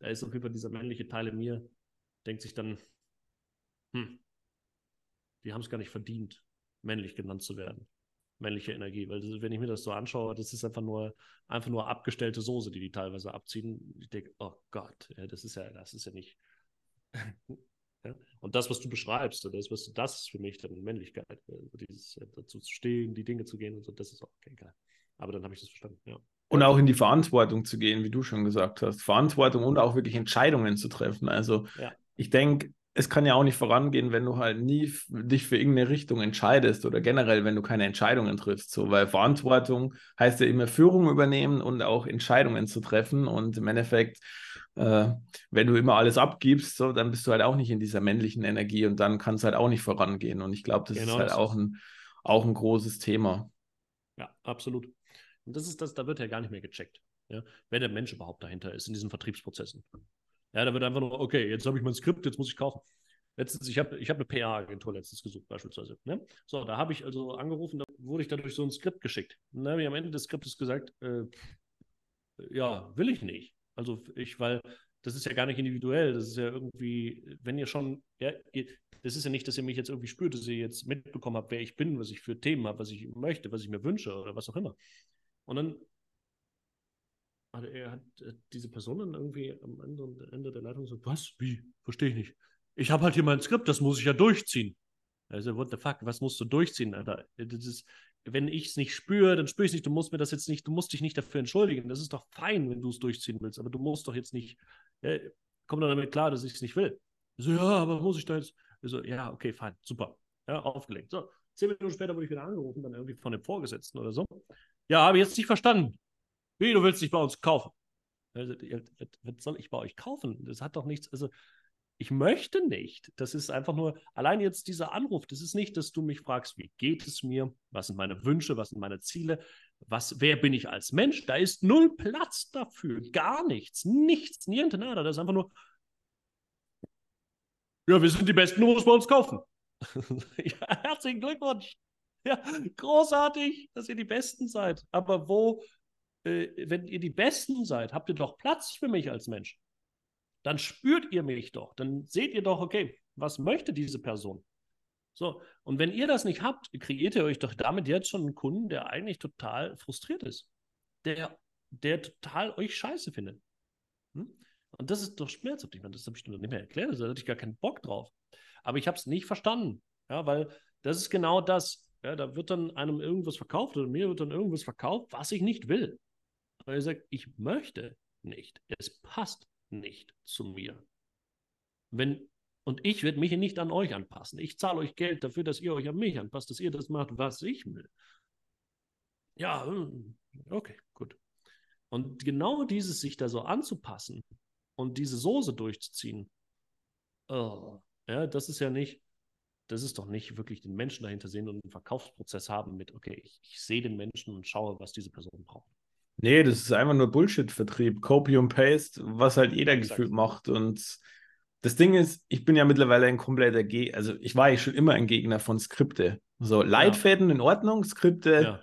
da ist auf jeden Fall dieser männliche Teil in mir, denkt sich dann, hm, die haben es gar nicht verdient, männlich genannt zu werden. Männliche Energie. Weil das, wenn ich mir das so anschaue, das ist einfach nur, einfach nur abgestellte Soße, die die teilweise abziehen. Ich denke, oh Gott, ja, das ist ja, das ist ja nicht. ja? Und das, was du beschreibst, das, was, das ist für mich dann Männlichkeit. Also dieses dazu zu stehen, die Dinge zu gehen und so, das ist auch okay, geil. Aber dann habe ich das verstanden, ja. Und auch in die Verantwortung zu gehen, wie du schon gesagt hast. Verantwortung und auch wirklich Entscheidungen zu treffen. Also ja. ich denke, es kann ja auch nicht vorangehen, wenn du halt nie dich für irgendeine Richtung entscheidest oder generell, wenn du keine Entscheidungen triffst. So, weil Verantwortung heißt ja immer Führung übernehmen und auch Entscheidungen zu treffen. Und im Endeffekt, äh, wenn du immer alles abgibst, so, dann bist du halt auch nicht in dieser männlichen Energie und dann kann es halt auch nicht vorangehen. Und ich glaube, das genau ist halt das auch ein, auch ein großes Thema. Ja, absolut. Und das ist das, da wird ja gar nicht mehr gecheckt, ja, wer der Mensch überhaupt dahinter ist in diesen Vertriebsprozessen. Ja, da wird einfach nur, okay, jetzt habe ich mein Skript, jetzt muss ich kaufen. Letztens, ich habe ich hab eine PA-Agentur letztens gesucht, beispielsweise. Ne? So, da habe ich also angerufen, da wurde ich dadurch so ein Skript geschickt. Und dann habe ich am Ende des Skriptes gesagt, äh, ja, will ich nicht. Also ich, weil das ist ja gar nicht individuell, das ist ja irgendwie, wenn ihr schon, ja, ihr, das ist ja nicht, dass ihr mich jetzt irgendwie spürt, dass ihr jetzt mitbekommen habt, wer ich bin, was ich für Themen habe, was ich möchte, was ich mir wünsche oder was auch immer. Und dann hat er hat äh, diese Person dann irgendwie am Ende, Ende der Leitung gesagt, was? Wie? Verstehe ich nicht. Ich habe halt hier mein Skript, das muss ich ja durchziehen. Also, what the fuck, was musst du durchziehen, Alter? Das ist, wenn ich es nicht spüre, dann spüre ich es nicht. Du musst mir das jetzt nicht, du musst dich nicht dafür entschuldigen. Das ist doch fein, wenn du es durchziehen willst, aber du musst doch jetzt nicht, ja, komm dann damit klar, dass ich es nicht will. So, ja, aber muss ich da jetzt? So, ja, okay, fein, super. Ja, aufgelegt. So, zehn Minuten später wurde ich wieder angerufen, dann irgendwie von dem Vorgesetzten oder so. Ja, habe ich jetzt nicht verstanden. Wie, du willst nicht bei uns kaufen? Also, was soll ich bei euch kaufen? Das hat doch nichts, also ich möchte nicht. Das ist einfach nur, allein jetzt dieser Anruf, das ist nicht, dass du mich fragst, wie geht es mir, was sind meine Wünsche, was sind meine Ziele, was, wer bin ich als Mensch? Da ist null Platz dafür, gar nichts, nichts, niente nada. Das ist einfach nur, ja, wir sind die Besten, du musst bei uns kaufen. ja, herzlichen Glückwunsch. Ja, großartig, dass ihr die Besten seid. Aber wo äh, wenn ihr die Besten seid, habt ihr doch Platz für mich als Mensch. Dann spürt ihr mich doch. Dann seht ihr doch, okay, was möchte diese Person? So, und wenn ihr das nicht habt, kreiert ihr euch doch damit jetzt schon einen Kunden, der eigentlich total frustriert ist. Der, der total euch scheiße findet. Hm? Und das ist doch schmerzhaft. Ich meine, das habe ich nicht mehr erklärt, da hatte ich gar keinen Bock drauf. Aber ich habe es nicht verstanden. Ja, weil das ist genau das. Ja, da wird dann einem irgendwas verkauft oder mir wird dann irgendwas verkauft, was ich nicht will. Weil er sagt, ich möchte nicht. Es passt nicht zu mir. Wenn, und ich werde mich nicht an euch anpassen. Ich zahle euch Geld dafür, dass ihr euch an mich anpasst, dass ihr das macht, was ich will. Ja, hm, okay, gut. Und genau dieses sich da so anzupassen und diese Soße durchzuziehen, oh, ja, das ist ja nicht, das ist doch nicht wirklich den Menschen dahinter sehen und einen Verkaufsprozess haben mit, okay, ich, ich sehe den Menschen und schaue, was diese Person braucht. Nee, das ist einfach nur Bullshit-Vertrieb. Copy und Paste, was halt jeder Exakt. gefühlt macht. Und das Ding ist, ich bin ja mittlerweile ein kompletter Gegner, also ich war ja schon immer ein Gegner von Skripte. So, Leitfäden ja. in Ordnung, Skripte.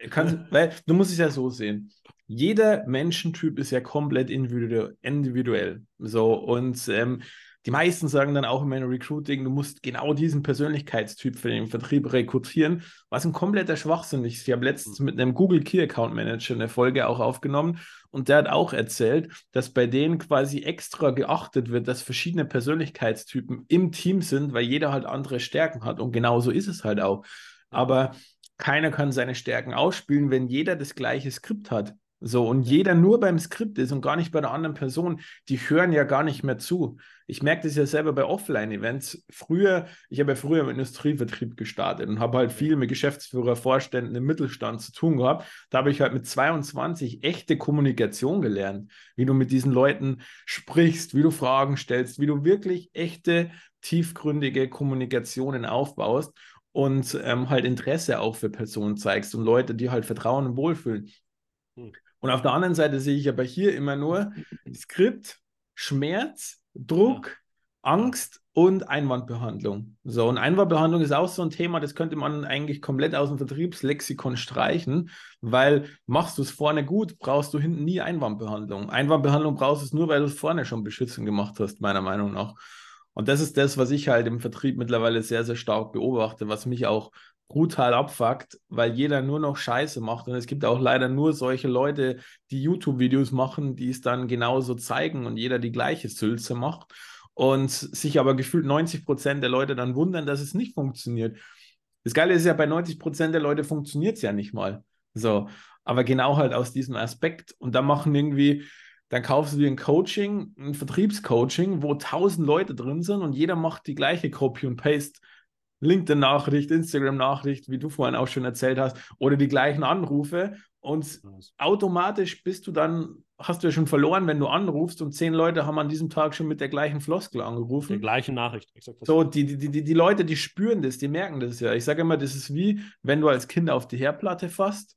Ja. Kann, weil du musst es ja so sehen. Jeder Menschentyp ist ja komplett individuell. So, und ähm, die meisten sagen dann auch in meinem Recruiting, du musst genau diesen Persönlichkeitstyp für den Vertrieb rekrutieren, was ein kompletter Schwachsinn ist. Ich habe letztens mit einem Google Key Account Manager eine Folge auch aufgenommen und der hat auch erzählt, dass bei denen quasi extra geachtet wird, dass verschiedene Persönlichkeitstypen im Team sind, weil jeder halt andere Stärken hat und genauso ist es halt auch. Aber keiner kann seine Stärken ausspielen, wenn jeder das gleiche Skript hat. So, und jeder nur beim Skript ist und gar nicht bei der anderen Person, die hören ja gar nicht mehr zu. Ich merke das ja selber bei Offline-Events. Früher, ich habe ja früher im Industrievertrieb gestartet und habe halt viel mit Geschäftsführer, Vorständen im Mittelstand zu tun gehabt. Da habe ich halt mit 22 echte Kommunikation gelernt, wie du mit diesen Leuten sprichst, wie du Fragen stellst, wie du wirklich echte, tiefgründige Kommunikationen aufbaust und ähm, halt Interesse auch für Personen zeigst und Leute, die halt Vertrauen und Wohlfühlen. Und auf der anderen Seite sehe ich aber hier immer nur Skript, Schmerz, Druck, ja. Angst und Einwandbehandlung. So, und Einwandbehandlung ist auch so ein Thema, das könnte man eigentlich komplett aus dem Vertriebslexikon streichen, weil machst du es vorne gut, brauchst du hinten nie Einwandbehandlung. Einwandbehandlung brauchst du es nur, weil du es vorne schon beschützen gemacht hast, meiner Meinung nach. Und das ist das, was ich halt im Vertrieb mittlerweile sehr, sehr stark beobachte, was mich auch brutal abfuckt, weil jeder nur noch Scheiße macht. Und es gibt auch leider nur solche Leute, die YouTube-Videos machen, die es dann genauso zeigen und jeder die gleiche Sülze macht. Und sich aber gefühlt 90 Prozent der Leute dann wundern, dass es nicht funktioniert. Das Geile ist ja, bei 90 Prozent der Leute funktioniert es ja nicht mal. So, aber genau halt aus diesem Aspekt. Und da machen irgendwie, dann kaufst du dir ein Coaching, ein Vertriebscoaching, wo tausend Leute drin sind und jeder macht die gleiche Copy und Paste LinkedIn-Nachricht, Instagram-Nachricht, wie du vorhin auch schon erzählt hast, oder die gleichen Anrufe. Und automatisch bist du dann, hast du ja schon verloren, wenn du anrufst und zehn Leute haben an diesem Tag schon mit der gleichen Floskel angerufen. Die gleiche Nachricht. So, die, die, die, die Leute, die spüren das, die merken das ja. Ich sage immer, das ist wie, wenn du als Kind auf die Herdplatte fasst,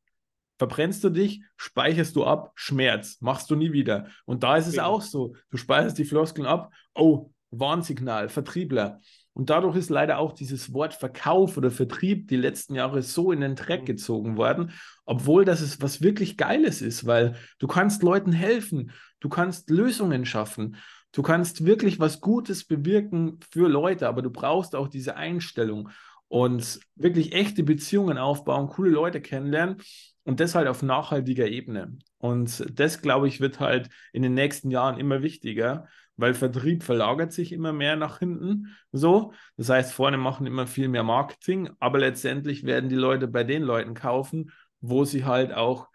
verbrennst du dich, speicherst du ab, Schmerz, machst du nie wieder. Und da ist es ja. auch so. Du speicherst die Floskeln ab, oh, Warnsignal, Vertriebler. Und dadurch ist leider auch dieses Wort Verkauf oder Vertrieb die letzten Jahre so in den Dreck mhm. gezogen worden, obwohl das ist was wirklich Geiles ist, weil du kannst Leuten helfen, du kannst Lösungen schaffen, du kannst wirklich was Gutes bewirken für Leute, aber du brauchst auch diese Einstellung und wirklich echte Beziehungen aufbauen, coole Leute kennenlernen und das halt auf nachhaltiger Ebene. Und das, glaube ich, wird halt in den nächsten Jahren immer wichtiger, weil Vertrieb verlagert sich immer mehr nach hinten. So, das heißt, vorne machen immer viel mehr Marketing, aber letztendlich werden die Leute bei den Leuten kaufen, wo sie halt auch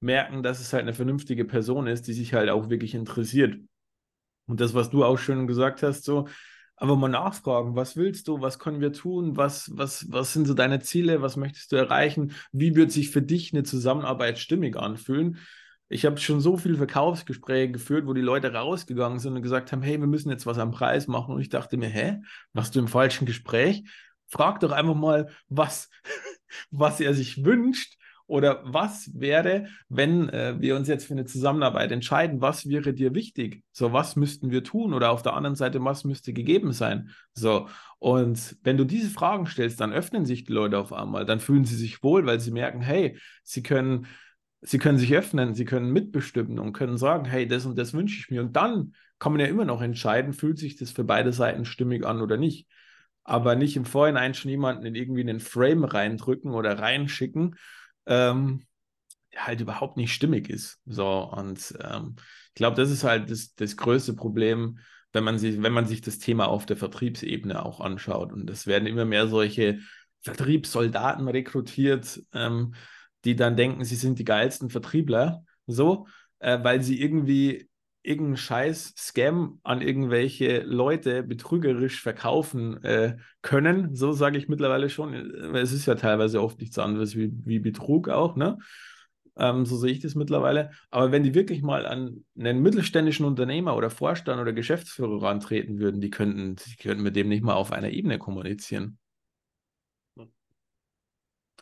merken, dass es halt eine vernünftige Person ist, die sich halt auch wirklich interessiert. Und das, was du auch schon gesagt hast, so, aber mal nachfragen, was willst du, was können wir tun, was, was, was sind so deine Ziele, was möchtest du erreichen, wie wird sich für dich eine Zusammenarbeit stimmig anfühlen? Ich habe schon so viele Verkaufsgespräche geführt, wo die Leute rausgegangen sind und gesagt haben, hey, wir müssen jetzt was am Preis machen. Und ich dachte mir, hä, warst du im falschen Gespräch? Frag doch einfach mal, was, was er sich wünscht oder was wäre, wenn äh, wir uns jetzt für eine Zusammenarbeit entscheiden, was wäre dir wichtig? So, was müssten wir tun? Oder auf der anderen Seite, was müsste gegeben sein? So, und wenn du diese Fragen stellst, dann öffnen sich die Leute auf einmal, dann fühlen sie sich wohl, weil sie merken, hey, sie können sie können sich öffnen, sie können mitbestimmen und können sagen, hey, das und das wünsche ich mir. Und dann kann man ja immer noch entscheiden, fühlt sich das für beide Seiten stimmig an oder nicht. Aber nicht im Vorhinein schon jemanden in irgendwie einen Frame reindrücken oder reinschicken, ähm, der halt überhaupt nicht stimmig ist. So, und ähm, ich glaube, das ist halt das, das größte Problem, wenn man, sich, wenn man sich das Thema auf der Vertriebsebene auch anschaut. Und es werden immer mehr solche Vertriebssoldaten rekrutiert, ähm, die dann denken, sie sind die geilsten Vertriebler, so, äh, weil sie irgendwie irgendeinen scheiß Scam an irgendwelche Leute betrügerisch verkaufen äh, können. So sage ich mittlerweile schon. Es ist ja teilweise oft nichts anderes wie, wie Betrug auch, ne? Ähm, so sehe ich das mittlerweile. Aber wenn die wirklich mal an einen mittelständischen Unternehmer oder Vorstand oder Geschäftsführer rantreten würden, die könnten, die könnten mit dem nicht mal auf einer Ebene kommunizieren.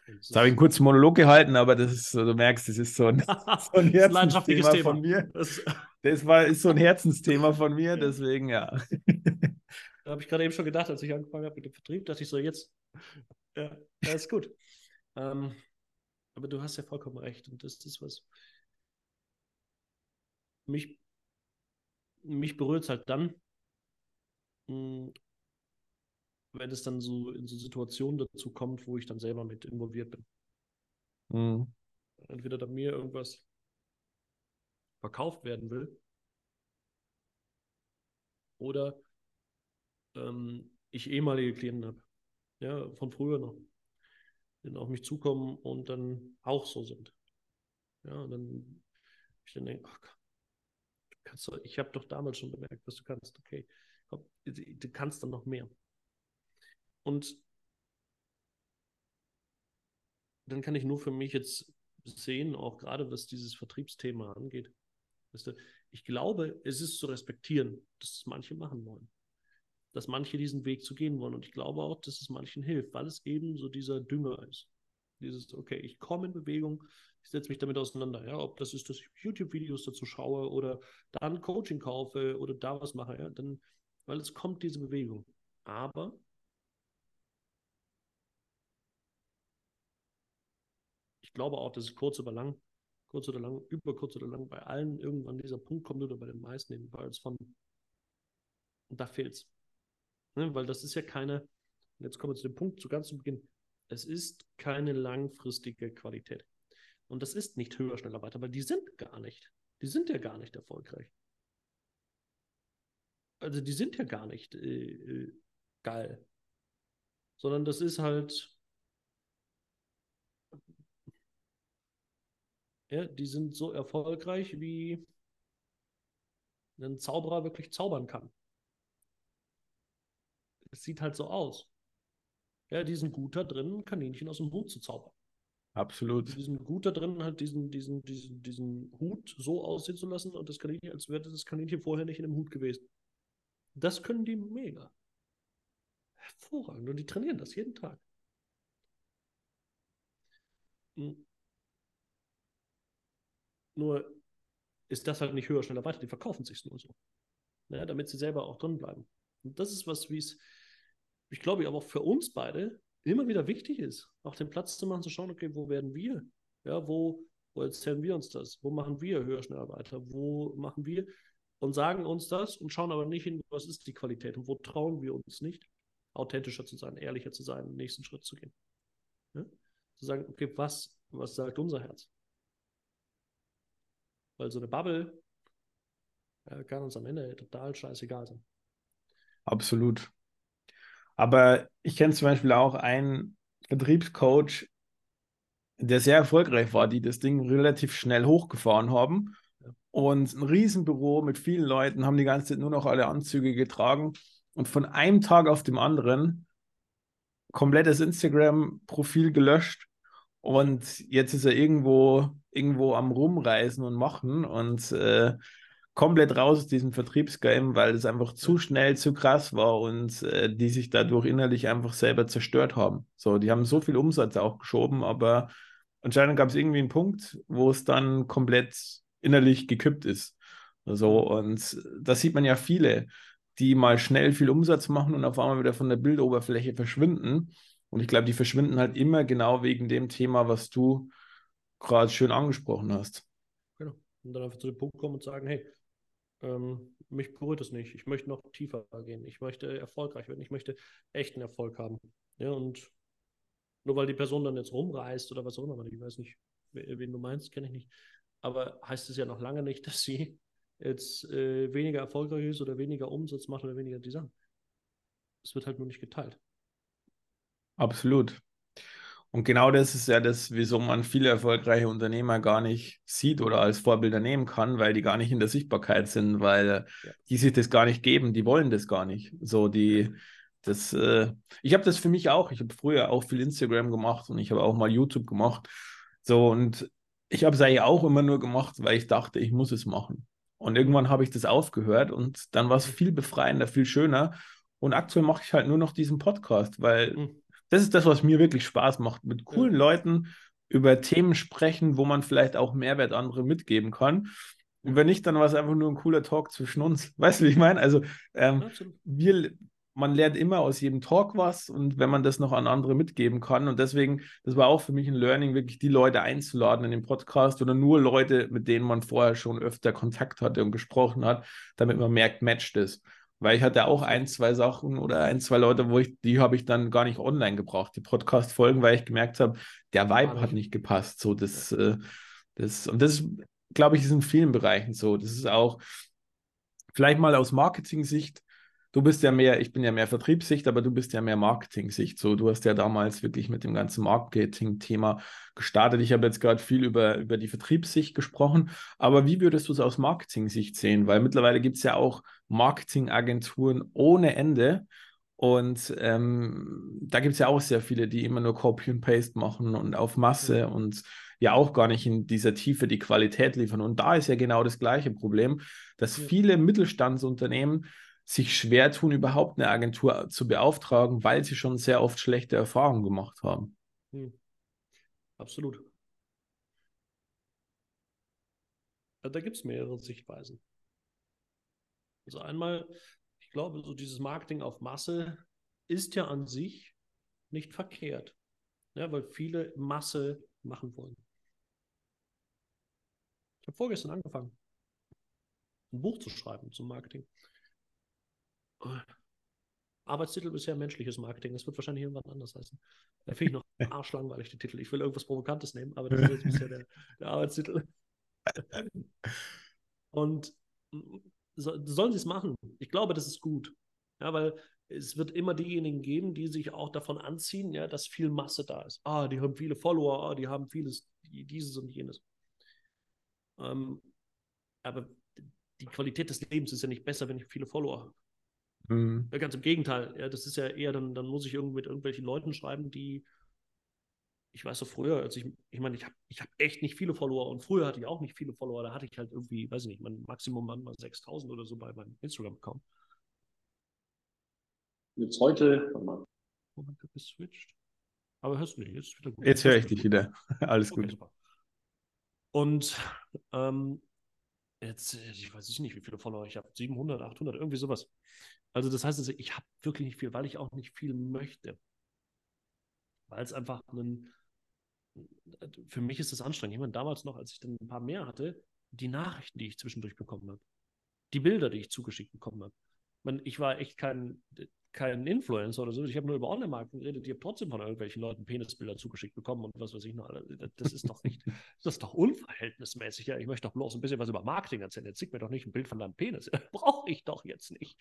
Jetzt habe ich einen kurzen Monolog gehalten, aber das ist, du merkst, das ist so ein, so ein Herzensthema von mir. Das, das war, ist so ein Herzensthema von mir, deswegen ja. Da habe ich gerade eben schon gedacht, als ich angefangen habe mit dem Vertrieb, dachte ich so, jetzt, ja, ja ist gut. Ähm, aber du hast ja vollkommen recht und das ist was, mich, mich berührt es halt dann, hm, wenn es dann so in so Situationen dazu kommt, wo ich dann selber mit involviert bin. Mhm. Entweder da mir irgendwas verkauft werden will oder ähm, ich ehemalige Klienten habe, ja, von früher noch, die dann auf mich zukommen und dann auch so sind. Ja, dann Ich denke, oh Gott, du kannst doch, ich habe doch damals schon bemerkt, was du kannst. Okay, komm, du kannst dann noch mehr. Und dann kann ich nur für mich jetzt sehen, auch gerade was dieses Vertriebsthema angeht. Weißt du, ich glaube, es ist zu respektieren, dass es manche machen wollen. Dass manche diesen Weg zu gehen wollen. Und ich glaube auch, dass es manchen hilft, weil es eben so dieser Dünger ist. Dieses, okay, ich komme in Bewegung, ich setze mich damit auseinander. Ja, ob das ist, dass ich YouTube-Videos dazu schaue oder dann Coaching kaufe oder da was mache, ja, dann, weil es kommt diese Bewegung. Aber ich glaube auch, dass es kurz oder lang, kurz oder lang, über kurz oder lang bei allen irgendwann dieser Punkt kommt oder bei den meisten jedenfalls von, und da fehlt es. Ne, weil das ist ja keine, jetzt kommen wir zu dem Punkt, zu ganz zu Beginn, es ist keine langfristige Qualität. Und das ist nicht höher, schneller, weiter, weil die sind gar nicht. Die sind ja gar nicht erfolgreich. Also die sind ja gar nicht äh, äh geil. Sondern das ist halt Ja, die sind so erfolgreich, wie ein Zauberer wirklich zaubern kann. Es sieht halt so aus. Ja, die sind gut da drin, Kaninchen aus dem Hut zu zaubern. Absolut. Die sind gut da drin, halt diesen, diesen, diesen, diesen Hut so aussehen zu lassen und das Kaninchen, als wäre das Kaninchen vorher nicht in dem Hut gewesen. Das können die mega. Hervorragend. Und die trainieren das jeden Tag. Hm. Nur ist das halt nicht höher, schneller, weiter. Die verkaufen sich nur so. Ja, damit sie selber auch drin bleiben. Und das ist was, wie es, ich glaube, aber auch für uns beide immer wieder wichtig ist, auch den Platz zu machen, zu schauen, okay, wo werden wir? Ja, wo, wo erzählen wir uns das? Wo machen wir höher, schneller, weiter? Wo machen wir und sagen uns das und schauen aber nicht hin, was ist die Qualität und wo trauen wir uns nicht, authentischer zu sein, ehrlicher zu sein, den nächsten Schritt zu gehen. Ja? Zu sagen, okay, was, was sagt unser Herz? Weil so eine Bubble äh, kann uns am Ende total scheißegal sein. Absolut. Aber ich kenne zum Beispiel auch einen Vertriebscoach, der sehr erfolgreich war, die das Ding relativ schnell hochgefahren haben. Und ein Riesenbüro mit vielen Leuten haben die ganze Zeit nur noch alle Anzüge getragen. Und von einem Tag auf dem anderen komplettes Instagram-Profil gelöscht. Und jetzt ist er irgendwo irgendwo am Rumreisen und machen und äh, komplett raus aus diesem Vertriebsgame, weil es einfach zu schnell, zu krass war und äh, die sich dadurch innerlich einfach selber zerstört haben. So, die haben so viel Umsatz auch geschoben, aber anscheinend gab es irgendwie einen Punkt, wo es dann komplett innerlich gekippt ist. So, und das sieht man ja viele, die mal schnell viel Umsatz machen und auf einmal wieder von der Bildoberfläche verschwinden. Und ich glaube, die verschwinden halt immer genau wegen dem Thema, was du gerade schön angesprochen hast. Genau. Und dann einfach zu dem Punkt kommen und sagen, hey, ähm, mich berührt es nicht. Ich möchte noch tiefer gehen. Ich möchte erfolgreich werden. Ich möchte echten Erfolg haben. Ja, und nur weil die Person dann jetzt rumreist oder was auch immer, ich weiß nicht, wen du meinst, kenne ich nicht. Aber heißt es ja noch lange nicht, dass sie jetzt äh, weniger erfolgreich ist oder weniger Umsatz macht oder weniger Design. Es wird halt nur nicht geteilt. Absolut. Und genau das ist ja das, wieso man viele erfolgreiche Unternehmer gar nicht sieht oder als Vorbilder nehmen kann, weil die gar nicht in der Sichtbarkeit sind, weil ja. die sich das gar nicht geben, die wollen das gar nicht. So die, das, äh, ich habe das für mich auch. Ich habe früher auch viel Instagram gemacht und ich habe auch mal YouTube gemacht. So und ich habe es eigentlich auch immer nur gemacht, weil ich dachte, ich muss es machen. Und irgendwann habe ich das aufgehört und dann war es viel befreiender, viel schöner. Und aktuell mache ich halt nur noch diesen Podcast, weil mhm das ist das, was mir wirklich Spaß macht, mit coolen ja. Leuten über Themen sprechen, wo man vielleicht auch Mehrwert andere mitgeben kann. Und wenn nicht, dann war es einfach nur ein cooler Talk zwischen uns. Weißt du, wie ich meine? Also ähm, wir, man lernt immer aus jedem Talk was und wenn man das noch an andere mitgeben kann. Und deswegen, das war auch für mich ein Learning, wirklich die Leute einzuladen in den Podcast oder nur Leute, mit denen man vorher schon öfter Kontakt hatte und gesprochen hat, damit man merkt, matcht es. Weil ich hatte auch ein, zwei Sachen oder ein, zwei Leute, wo ich, die habe ich dann gar nicht online gebraucht, die Podcast-Folgen, weil ich gemerkt habe, der Vibe hat nicht gepasst. So, das, äh, das, und das, glaube ich, ist in vielen Bereichen so. Das ist auch vielleicht mal aus Marketing-Sicht Du bist ja mehr, ich bin ja mehr Vertriebssicht, aber du bist ja mehr Marketing-Sicht. So, du hast ja damals wirklich mit dem ganzen Marketing-Thema gestartet. Ich habe jetzt gerade viel über, über die Vertriebssicht gesprochen, aber wie würdest du es aus Marketing-Sicht sehen? Weil mittlerweile gibt es ja auch Marketingagenturen ohne Ende. Und ähm, da gibt es ja auch sehr viele, die immer nur Copy und Paste machen und auf Masse mhm. und ja auch gar nicht in dieser Tiefe die Qualität liefern. Und da ist ja genau das gleiche Problem, dass viele Mittelstandsunternehmen sich schwer tun, überhaupt eine Agentur zu beauftragen, weil sie schon sehr oft schlechte Erfahrungen gemacht haben. Hm. Absolut. Da gibt es mehrere Sichtweisen. Also einmal, ich glaube, so dieses Marketing auf Masse ist ja an sich nicht verkehrt, ja, weil viele Masse machen wollen. Ich habe vorgestern angefangen, ein Buch zu schreiben zum Marketing. Arbeitstitel bisher menschliches Marketing. Das wird wahrscheinlich irgendwann anders heißen. Da finde ich noch arschlangweilig, die Titel. Ich will irgendwas Provokantes nehmen, aber das ist jetzt bisher der, der Arbeitstitel. Und so, sollen sie es machen? Ich glaube, das ist gut. Ja, weil es wird immer diejenigen geben, die sich auch davon anziehen, ja, dass viel Masse da ist. Ah, die haben viele Follower, ah, die haben vieles, dieses und jenes. Ähm, aber die Qualität des Lebens ist ja nicht besser, wenn ich viele Follower habe. Mhm. Ja, ganz im Gegenteil. Ja, das ist ja eher, dann, dann muss ich irgendwie mit irgendwelchen Leuten schreiben, die, ich weiß so früher, als ich, ich meine, ich habe ich hab echt nicht viele Follower und früher hatte ich auch nicht viele Follower. Da hatte ich halt irgendwie, weiß ich nicht, mein Maximum waren mal 6000 oder so bei meinem Instagram-Account. Jetzt heute, Moment, du bist switcht. Aber hörst du mich jetzt wieder gut? Jetzt höre ich dich wieder. Alles okay, gut. Super. Und ähm, jetzt, ich weiß nicht, wie viele Follower ich habe, 700, 800, irgendwie sowas. Also das heißt, also, ich habe wirklich nicht viel, weil ich auch nicht viel möchte. Weil es einfach ein, für mich ist das anstrengend. Ich meine, damals noch, als ich dann ein paar mehr hatte, die Nachrichten, die ich zwischendurch bekommen habe, die Bilder, die ich zugeschickt bekommen habe. Ich, meine, ich war echt kein, kein Influencer oder so. Ich habe nur über Online-Marketing geredet. Ich habe trotzdem von irgendwelchen Leuten Penisbilder zugeschickt bekommen und was weiß ich noch. Das ist doch nicht, das ist doch unverhältnismäßig. Ja, ich möchte doch bloß ein bisschen was über Marketing erzählen. Jetzt schick mir doch nicht ein Bild von deinem Penis. Brauche ich doch jetzt nicht.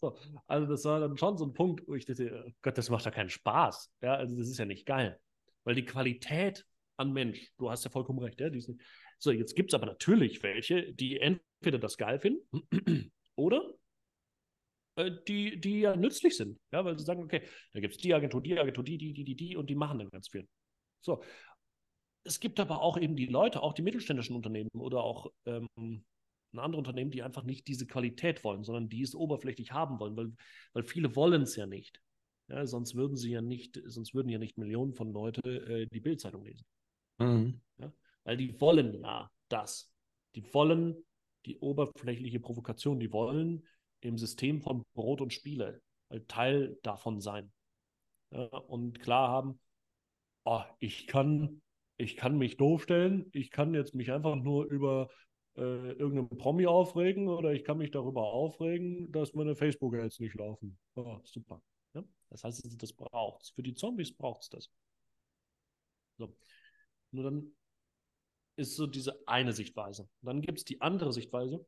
So, also das war dann schon so ein Punkt, wo ich dachte, oh Gott, das macht ja keinen Spaß. Ja, also das ist ja nicht geil. Weil die Qualität an Mensch, du hast ja vollkommen recht, ja, diesen, so, jetzt gibt es aber natürlich welche, die entweder das geil finden oder äh, die, die ja nützlich sind. Ja, weil sie sagen, okay, da gibt es die Agentur, die Agentur, die, die, die, die, die und die machen dann ganz viel. So. Es gibt aber auch eben die Leute, auch die mittelständischen Unternehmen oder auch ähm, andere Unternehmen, die einfach nicht diese Qualität wollen, sondern die es oberflächlich haben wollen, weil, weil viele wollen es ja nicht. Ja, sonst würden sie ja nicht, sonst würden ja nicht Millionen von Leute äh, die Bildzeitung lesen. Mhm. Ja? Weil die wollen ja das. Die wollen die oberflächliche Provokation, die wollen im System von Brot und Spiele halt Teil davon sein. Ja, und klar haben, oh, ich kann, ich kann mich doof stellen, ich kann jetzt mich einfach nur über äh, irgendeinen Promi aufregen oder ich kann mich darüber aufregen, dass meine Facebook-Ads nicht laufen. Oh, super. Das heißt, das braucht es. Für die Zombies braucht es das. So. Nur dann ist so diese eine Sichtweise. Dann gibt es die andere Sichtweise,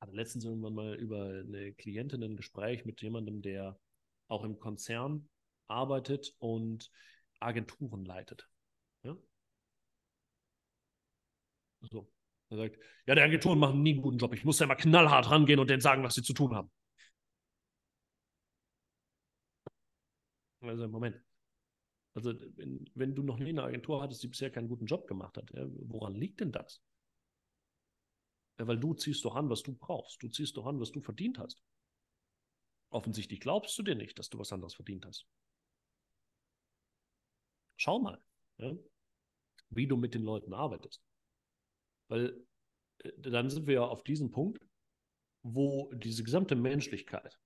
hatte letztens irgendwann mal über eine Klientin ein Gespräch mit jemandem, der auch im Konzern arbeitet und Agenturen leitet. Ja? So. Er sagt, ja, die Agenturen machen nie einen guten Job. Ich muss ja mal knallhart rangehen und denen sagen, was sie zu tun haben. Also, Moment. Also, wenn, wenn du noch nie eine Agentur hattest, die bisher keinen guten Job gemacht hat, ja, woran liegt denn das? Ja, weil du ziehst doch an, was du brauchst. Du ziehst doch an, was du verdient hast. Offensichtlich glaubst du dir nicht, dass du was anderes verdient hast. Schau mal, ja, wie du mit den Leuten arbeitest. Weil äh, dann sind wir ja auf diesem Punkt, wo diese gesamte Menschlichkeit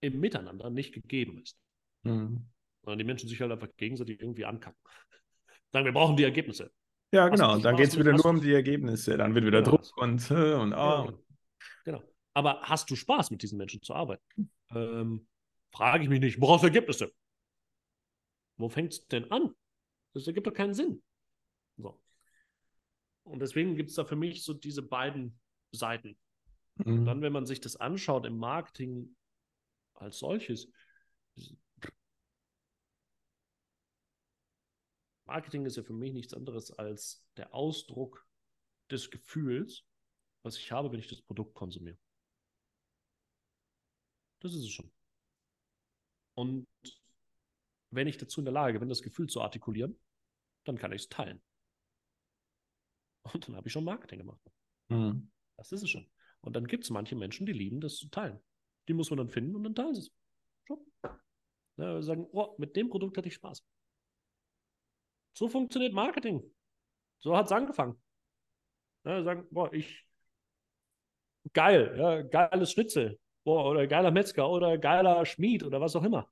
im Miteinander nicht gegeben ist. Mhm. Sondern die Menschen sich halt einfach gegenseitig irgendwie ankacken. Sagen, wir brauchen die Ergebnisse. Ja, genau. Dann geht es wieder nur um die Ergebnisse. Dann wird wieder genau. Druck und, äh, und ah. Genau. genau. Aber hast du Spaß, mit diesen Menschen zu arbeiten? Ähm, frage ich mich nicht. Brauchst du Ergebnisse? Wo fängt es denn an? Das ergibt doch keinen Sinn. So. Und deswegen gibt es da für mich so diese beiden Seiten. Mhm. Und dann, wenn man sich das anschaut im Marketing als solches, Marketing ist ja für mich nichts anderes als der Ausdruck des Gefühls, was ich habe, wenn ich das Produkt konsumiere. Das ist es schon. Und wenn ich dazu in der Lage bin, das Gefühl zu artikulieren, dann kann ich es teilen. Und dann habe ich schon Marketing gemacht. Mhm. Das ist es schon. Und dann gibt es manche Menschen, die lieben das zu teilen. Die muss man dann finden und dann teilen sie es. Schon. Ja, sagen, oh, mit dem Produkt hatte ich Spaß. So funktioniert Marketing. So hat es angefangen. Ja, sagen, boah, ich, geil, ja, geiles Schnitzel, boah, oder geiler Metzger oder geiler Schmied oder was auch immer.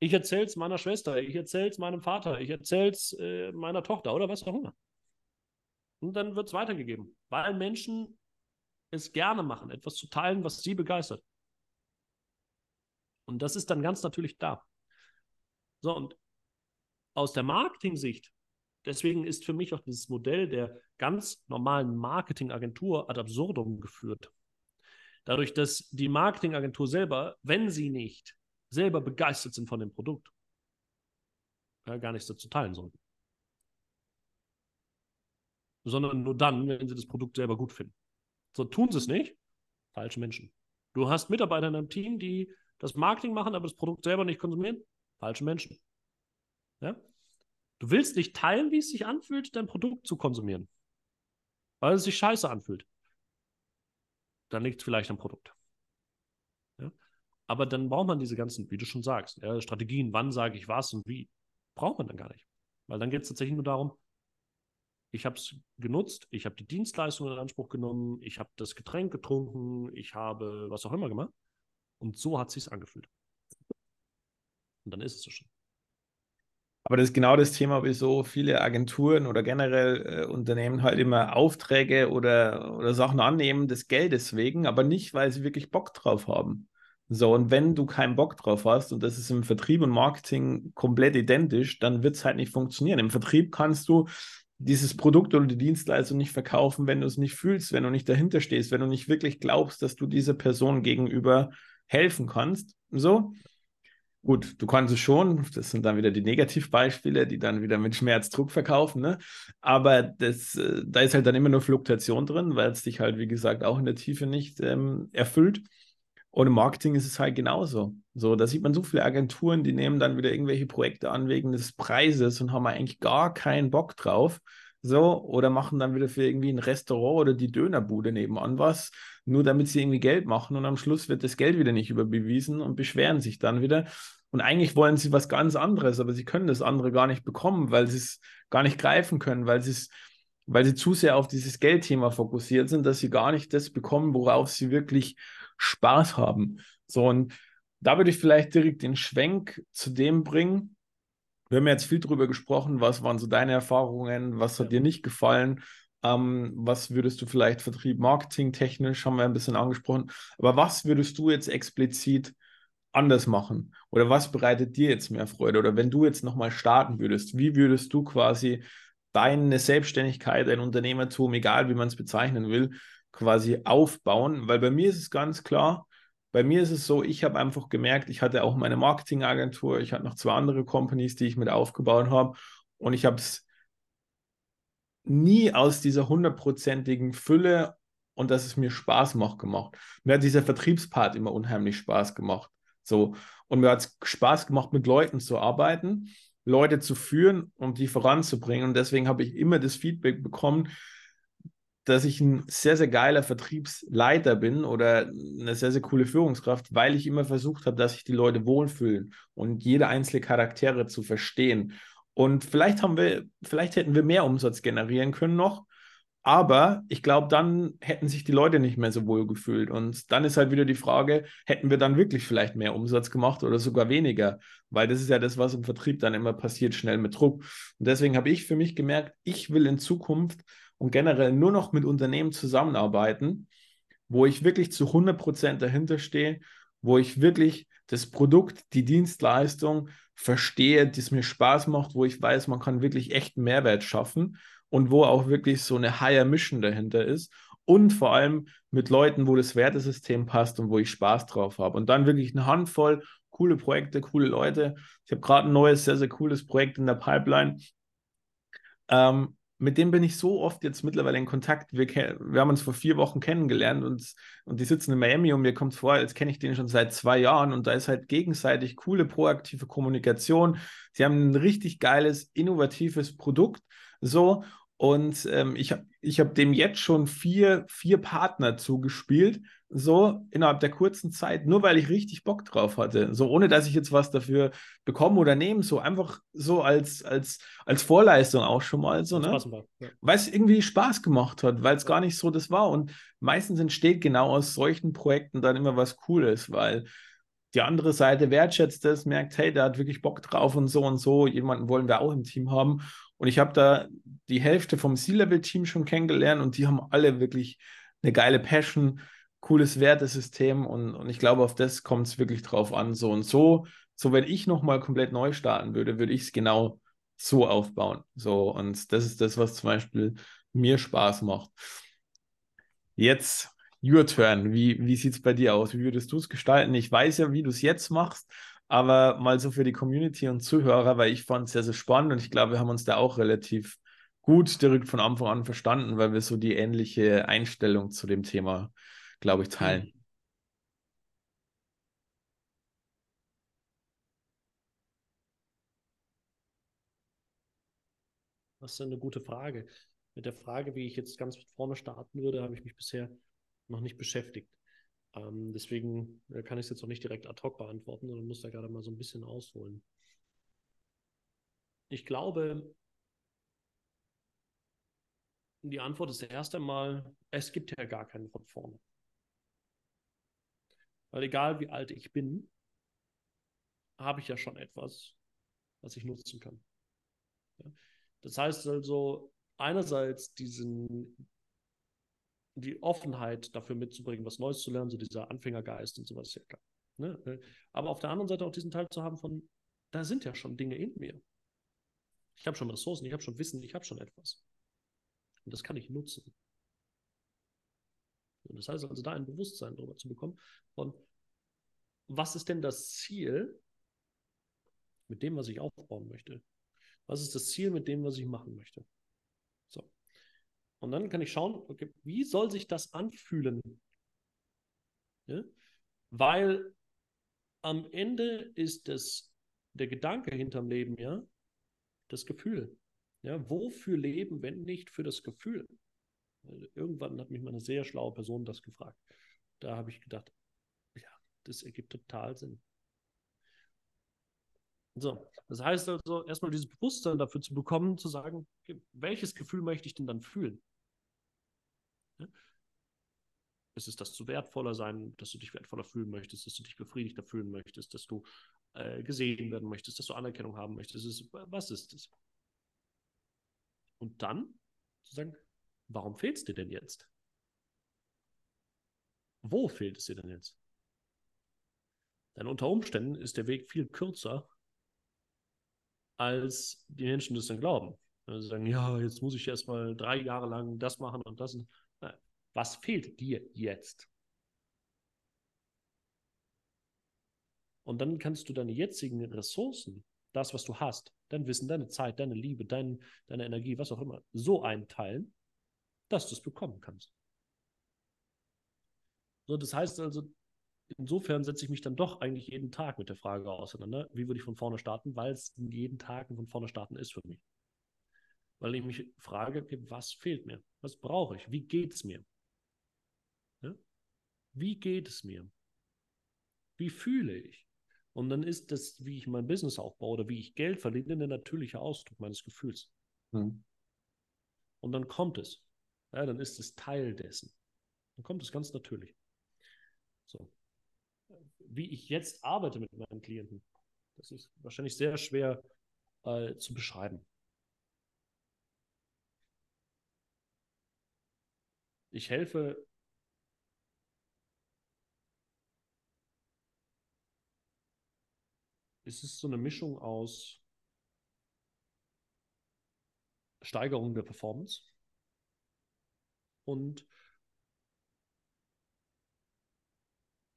Ich erzähle es meiner Schwester, ich erzähle es meinem Vater, ich erzähle es äh, meiner Tochter oder was auch immer. Und dann wird es weitergegeben, weil Menschen es gerne machen, etwas zu teilen, was sie begeistert. Und das ist dann ganz natürlich da. So, und aus der Marketing-Sicht, deswegen ist für mich auch dieses Modell der ganz normalen Marketingagentur ad absurdum geführt. Dadurch, dass die Marketingagentur selber, wenn sie nicht selber begeistert sind von dem Produkt, ja, gar nichts dazu teilen sollten. Sondern nur dann, wenn sie das Produkt selber gut finden. So tun sie es nicht. Falsche Menschen. Du hast Mitarbeiter in deinem Team, die das Marketing machen, aber das Produkt selber nicht konsumieren. Falsche Menschen. Ja? Du willst nicht teilen, wie es sich anfühlt, dein Produkt zu konsumieren. Weil es sich scheiße anfühlt. Dann liegt es vielleicht am Produkt. Ja? Aber dann braucht man diese ganzen, wie du schon sagst, ja, Strategien, wann sage ich was und wie. Braucht man dann gar nicht. Weil dann geht es tatsächlich nur darum, ich habe es genutzt, ich habe die Dienstleistung in Anspruch genommen, ich habe das Getränk getrunken, ich habe was auch immer gemacht. Und so hat es sich angefühlt. Und dann ist es so schon. Aber das ist genau das Thema, wieso viele Agenturen oder generell äh, Unternehmen halt immer Aufträge oder, oder Sachen annehmen des Geldes wegen, aber nicht, weil sie wirklich Bock drauf haben. So, und wenn du keinen Bock drauf hast, und das ist im Vertrieb und Marketing komplett identisch, dann wird es halt nicht funktionieren. Im Vertrieb kannst du dieses Produkt oder die Dienstleistung nicht verkaufen, wenn du es nicht fühlst, wenn du nicht dahinter stehst, wenn du nicht wirklich glaubst, dass du dieser Person gegenüber helfen kannst. So. Gut, du kannst es schon, das sind dann wieder die Negativbeispiele, die dann wieder mit Schmerzdruck verkaufen, ne? Aber das, äh, da ist halt dann immer nur Fluktuation drin, weil es dich halt, wie gesagt, auch in der Tiefe nicht ähm, erfüllt. Und im Marketing ist es halt genauso. So, da sieht man so viele Agenturen, die nehmen dann wieder irgendwelche Projekte an wegen des Preises und haben eigentlich gar keinen Bock drauf. So, oder machen dann wieder für irgendwie ein Restaurant oder die Dönerbude nebenan was, nur damit sie irgendwie Geld machen und am Schluss wird das Geld wieder nicht überbewiesen und beschweren sich dann wieder. Und eigentlich wollen sie was ganz anderes, aber sie können das andere gar nicht bekommen, weil sie es gar nicht greifen können, weil sie es, weil sie zu sehr auf dieses Geldthema fokussiert sind, dass sie gar nicht das bekommen, worauf sie wirklich Spaß haben. So, und da würde ich vielleicht direkt den Schwenk zu dem bringen. Wir haben jetzt viel darüber gesprochen, was waren so deine Erfahrungen, was hat dir nicht gefallen, ähm, was würdest du vielleicht Vertrieb, Marketing technisch, haben wir ein bisschen angesprochen, aber was würdest du jetzt explizit anders machen? Oder was bereitet dir jetzt mehr Freude? Oder wenn du jetzt nochmal starten würdest, wie würdest du quasi deine Selbstständigkeit, dein Unternehmertum, egal wie man es bezeichnen will, quasi aufbauen, weil bei mir ist es ganz klar, bei mir ist es so, ich habe einfach gemerkt, ich hatte auch meine Marketingagentur, ich hatte noch zwei andere Companies, die ich mit aufgebaut habe und ich habe es nie aus dieser hundertprozentigen Fülle und dass es mir Spaß macht gemacht. Mir hat dieser Vertriebspart immer unheimlich Spaß gemacht. So. Und mir hat es Spaß gemacht, mit Leuten zu arbeiten, Leute zu führen und die voranzubringen. Und deswegen habe ich immer das Feedback bekommen, dass ich ein sehr, sehr geiler Vertriebsleiter bin oder eine sehr, sehr coole Führungskraft, weil ich immer versucht habe, dass sich die Leute wohlfühlen und jede einzelne Charaktere zu verstehen. Und vielleicht haben wir, vielleicht hätten wir mehr Umsatz generieren können noch, aber ich glaube, dann hätten sich die Leute nicht mehr so wohl gefühlt. Und dann ist halt wieder die Frage, hätten wir dann wirklich vielleicht mehr Umsatz gemacht oder sogar weniger? Weil das ist ja das, was im Vertrieb dann immer passiert, schnell mit Druck. Und deswegen habe ich für mich gemerkt, ich will in Zukunft und generell nur noch mit Unternehmen zusammenarbeiten, wo ich wirklich zu 100% dahinter stehe, wo ich wirklich das Produkt, die Dienstleistung verstehe, die es mir Spaß macht, wo ich weiß, man kann wirklich echten Mehrwert schaffen und wo auch wirklich so eine Higher Mission dahinter ist und vor allem mit Leuten, wo das Wertesystem passt und wo ich Spaß drauf habe. Und dann wirklich eine Handvoll coole Projekte, coole Leute. Ich habe gerade ein neues, sehr, sehr cooles Projekt in der Pipeline. Ähm, mit dem bin ich so oft jetzt mittlerweile in Kontakt. Wir, wir haben uns vor vier Wochen kennengelernt und, und die sitzen in Miami und mir kommt vor, als kenne ich den schon seit zwei Jahren und da ist halt gegenseitig coole, proaktive Kommunikation. Sie haben ein richtig geiles, innovatives Produkt. So, und ähm, ich habe ich hab dem jetzt schon vier, vier Partner zugespielt, so innerhalb der kurzen Zeit, nur weil ich richtig Bock drauf hatte. So ohne dass ich jetzt was dafür bekomme oder nehme, so einfach so als, als, als Vorleistung auch schon mal so, ne? Ja. Weil es irgendwie Spaß gemacht hat, weil es gar nicht so das war. Und meistens entsteht genau aus solchen Projekten dann immer was Cooles, weil die andere Seite wertschätzt das, merkt, hey, der hat wirklich Bock drauf und so und so. Jemanden wollen wir auch im Team haben. Und ich habe da die Hälfte vom C-Level-Team schon kennengelernt und die haben alle wirklich eine geile Passion, cooles Wertesystem und, und ich glaube, auf das kommt es wirklich drauf an. So und so, so wenn ich nochmal komplett neu starten würde, würde ich es genau so aufbauen. So, und das ist das, was zum Beispiel mir Spaß macht. Jetzt Your Turn. Wie, wie sieht es bei dir aus? Wie würdest du es gestalten? Ich weiß ja, wie du es jetzt machst, aber mal so für die Community und Zuhörer, weil ich fand es sehr, sehr spannend und ich glaube, wir haben uns da auch relativ gut direkt von Anfang an verstanden, weil wir so die ähnliche Einstellung zu dem Thema, glaube ich, teilen. Das ist eine gute Frage. Mit der Frage, wie ich jetzt ganz vorne starten würde, habe ich mich bisher noch nicht beschäftigt. Ähm, deswegen äh, kann ich es jetzt auch nicht direkt ad hoc beantworten, sondern muss da gerade mal so ein bisschen ausholen. Ich glaube, die Antwort ist erst einmal, es gibt ja gar keinen von vorne. Weil egal wie alt ich bin, habe ich ja schon etwas, was ich nutzen kann. Ja? Das heißt also, einerseits diesen die Offenheit dafür mitzubringen, was Neues zu lernen, so dieser Anfängergeist und sowas, ja klar. Ne? Aber auf der anderen Seite auch diesen Teil zu haben von, da sind ja schon Dinge in mir. Ich habe schon Ressourcen, ich habe schon Wissen, ich habe schon etwas. Und das kann ich nutzen. Und das heißt also, da ein Bewusstsein darüber zu bekommen, von was ist denn das Ziel mit dem, was ich aufbauen möchte? Was ist das Ziel mit dem, was ich machen möchte? Und dann kann ich schauen, okay, wie soll sich das anfühlen? Ja? Weil am Ende ist das, der Gedanke hinterm Leben, ja, das Gefühl. Ja, wofür leben, wenn nicht für das Gefühl? Irgendwann hat mich mal eine sehr schlaue Person das gefragt. Da habe ich gedacht, ja, das ergibt total Sinn. So, das heißt also, erstmal dieses Bewusstsein dafür zu bekommen, zu sagen, welches Gefühl möchte ich denn dann fühlen? Ist es das zu wertvoller sein, dass du dich wertvoller fühlen möchtest, dass du dich befriedigter fühlen möchtest, dass du äh, gesehen werden möchtest, dass du Anerkennung haben möchtest? Ist, was ist es? Und dann zu sagen, warum fehlt es dir denn jetzt? Wo fehlt es dir denn jetzt? Denn unter Umständen ist der Weg viel kürzer, als die Menschen das dann glauben. Also sagen, ja, jetzt muss ich erstmal drei Jahre lang das machen und das. Was fehlt dir jetzt? Und dann kannst du deine jetzigen Ressourcen, das, was du hast, dein Wissen, deine Zeit, deine Liebe, dein, deine Energie, was auch immer, so einteilen, dass du es bekommen kannst. So, das heißt also, insofern setze ich mich dann doch eigentlich jeden Tag mit der Frage auseinander, wie würde ich von vorne starten, weil es jeden Tag von vorne starten ist für mich. Weil ich mich frage, was fehlt mir? Was brauche ich? Wie geht es mir? Wie geht es mir? Wie fühle ich? Und dann ist das, wie ich mein Business aufbaue oder wie ich Geld verdiene, der natürliche Ausdruck meines Gefühls. Hm. Und dann kommt es. Ja, dann ist es Teil dessen. Dann kommt es ganz natürlich. So. Wie ich jetzt arbeite mit meinen Klienten, das ist wahrscheinlich sehr schwer äh, zu beschreiben. Ich helfe es ist so eine Mischung aus Steigerung der Performance und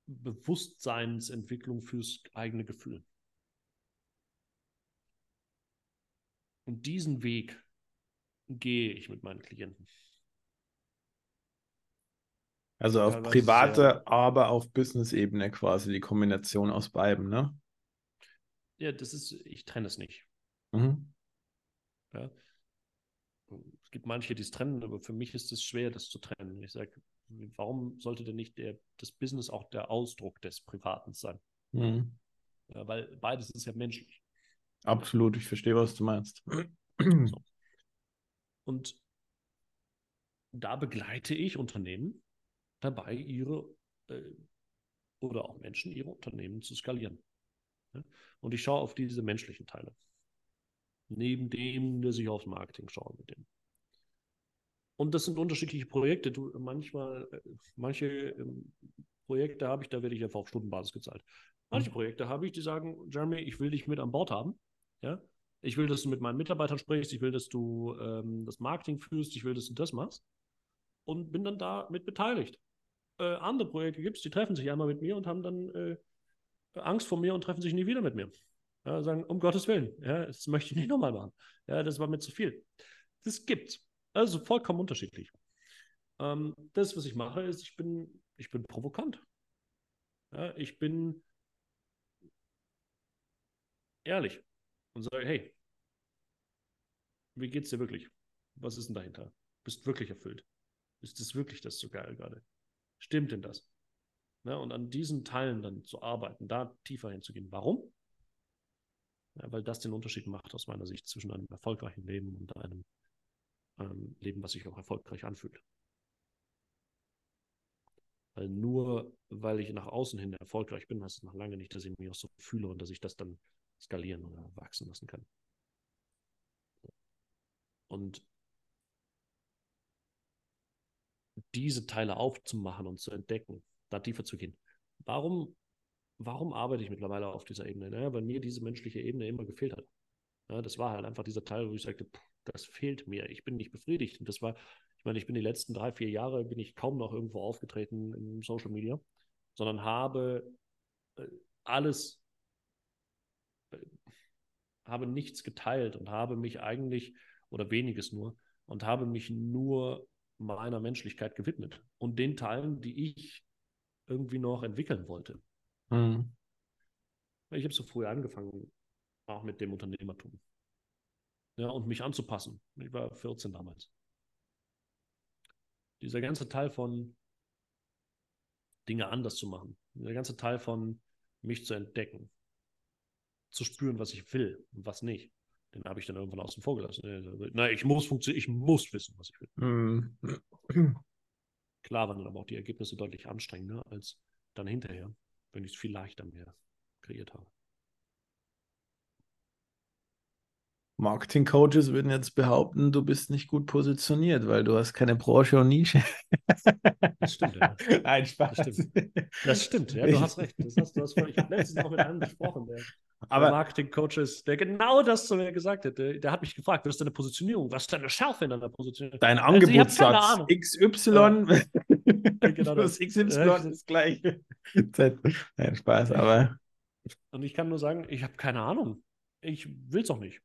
Bewusstseinsentwicklung fürs eigene Gefühl. Und diesen Weg gehe ich mit meinen Klienten. Also auf private, aber auf Business-Ebene quasi die Kombination aus beiden, ne? Ja, das ist, ich trenne es nicht. Mhm. Ja. Es gibt manche, die es trennen, aber für mich ist es schwer, das zu trennen. Ich sage, warum sollte denn nicht der, das Business auch der Ausdruck des Privaten sein? Mhm. Ja, weil beides ist ja menschlich. Absolut, ich verstehe, was du meinst. So. Und da begleite ich Unternehmen dabei, ihre äh, oder auch Menschen ihre Unternehmen zu skalieren. Ja? Und ich schaue auf diese menschlichen Teile. Neben dem, dass ich aufs Marketing schaue mit dem. Und das sind unterschiedliche Projekte. Du, manchmal, äh, manche ähm, Projekte habe ich, da werde ich einfach auf Stundenbasis gezahlt. Manche mhm. Projekte habe ich, die sagen, Jeremy, ich will dich mit an Bord haben. Ja? Ich will, dass du mit meinen Mitarbeitern sprichst, ich will, dass du ähm, das Marketing führst, ich will, dass du das machst. Und bin dann da mit beteiligt äh, andere Projekte gibt, die treffen sich einmal mit mir und haben dann äh, Angst vor mir und treffen sich nie wieder mit mir. Ja, sagen, um Gottes Willen, ja, das möchte ich nicht nochmal machen. Ja, das war mir zu viel. Das gibt's. Also vollkommen unterschiedlich. Ähm, das, was ich mache, ist, ich bin, ich bin provokant. Ja, ich bin ehrlich und sage, hey, wie geht's dir wirklich? Was ist denn dahinter? Bist wirklich erfüllt? Ist das wirklich das so geil gerade? Stimmt denn das? Ja, und an diesen Teilen dann zu arbeiten, da tiefer hinzugehen. Warum? Ja, weil das den Unterschied macht aus meiner Sicht zwischen einem erfolgreichen Leben und einem ähm, Leben, was sich auch erfolgreich anfühlt. Weil nur weil ich nach außen hin erfolgreich bin, heißt es noch lange nicht, dass ich mich auch so fühle und dass ich das dann skalieren oder wachsen lassen kann. Und diese Teile aufzumachen und zu entdecken, da tiefer zu gehen. Warum, warum arbeite ich mittlerweile auf dieser Ebene? Naja, weil mir diese menschliche Ebene immer gefehlt hat. Ja, das war halt einfach dieser Teil, wo ich sagte, das fehlt mir. Ich bin nicht befriedigt. Und das war, ich meine, ich bin die letzten drei, vier Jahre bin ich kaum noch irgendwo aufgetreten in Social Media, sondern habe äh, alles, äh, habe nichts geteilt und habe mich eigentlich, oder weniges nur, und habe mich nur meiner Menschlichkeit gewidmet und den Teilen, die ich irgendwie noch entwickeln wollte. Mhm. Ich habe so früh angefangen, auch mit dem Unternehmertum. Ja, und mich anzupassen. Ich war 14 damals. Dieser ganze Teil von Dinge anders zu machen, dieser ganze Teil von mich zu entdecken, zu spüren, was ich will und was nicht. Den habe ich dann irgendwann außen vor gelassen. Äh, na, ich muss funktionieren, ich muss wissen, was ich will. Mhm. Klar waren dann aber auch die Ergebnisse deutlich anstrengender als dann hinterher, wenn ich es viel leichter mehr kreiert habe. Marketing-Coaches würden jetzt behaupten, du bist nicht gut positioniert, weil du hast keine Branche und Nische. Das stimmt, ja. Nein, Spaß. Das stimmt, das stimmt ja, du hast recht. Das hast, du hast völlig, ich habe letztens noch mit einem gesprochen, der, aber der Marketing-Coach ist, der genau das zu mir gesagt hat. Der, der, hat mich gefragt, was ist deine Positionierung? Was ist deine Schärfe in deiner Positionierung? Dein also, Angebotssatz XY. Ja, genau das XY ja, ist gleich. Nein, Spaß, aber. Und ich kann nur sagen, ich habe keine Ahnung. Ich will es auch nicht.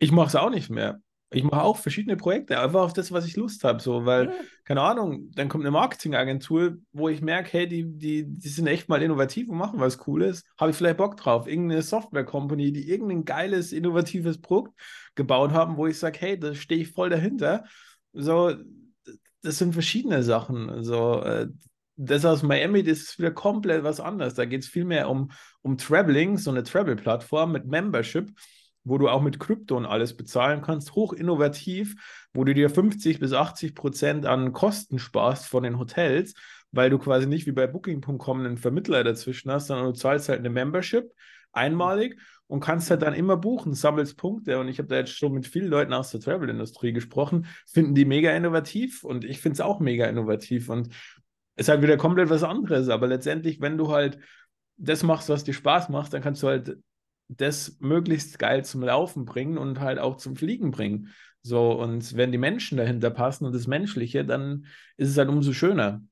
Ich mache es auch nicht mehr. Ich mache auch verschiedene Projekte, einfach auf das, was ich Lust habe. So, weil, ja. keine Ahnung, dann kommt eine Marketingagentur, wo ich merke, hey, die, die, die sind echt mal innovativ und machen was Cooles. Habe ich vielleicht Bock drauf? Irgendeine Software-Company, die irgendein geiles, innovatives Produkt gebaut haben, wo ich sage, hey, da stehe ich voll dahinter. So, das sind verschiedene Sachen. So, äh, das aus Miami, das ist wieder komplett was anderes. Da geht es viel mehr um, um Traveling, so eine Travel-Plattform mit Membership wo du auch mit Krypto und alles bezahlen kannst, hoch innovativ, wo du dir 50 bis 80 Prozent an Kosten sparst von den Hotels, weil du quasi nicht wie bei Booking.com einen Vermittler dazwischen hast, sondern du zahlst halt eine Membership einmalig und kannst halt dann immer buchen, sammelst Punkte. Und ich habe da jetzt schon mit vielen Leuten aus der Travel-Industrie gesprochen, finden die mega innovativ und ich finde es auch mega innovativ und ist halt wieder komplett was anderes. Aber letztendlich, wenn du halt das machst, was dir Spaß macht, dann kannst du halt das möglichst geil zum Laufen bringen und halt auch zum Fliegen bringen. So, und wenn die Menschen dahinter passen und das Menschliche, dann ist es halt umso schöner.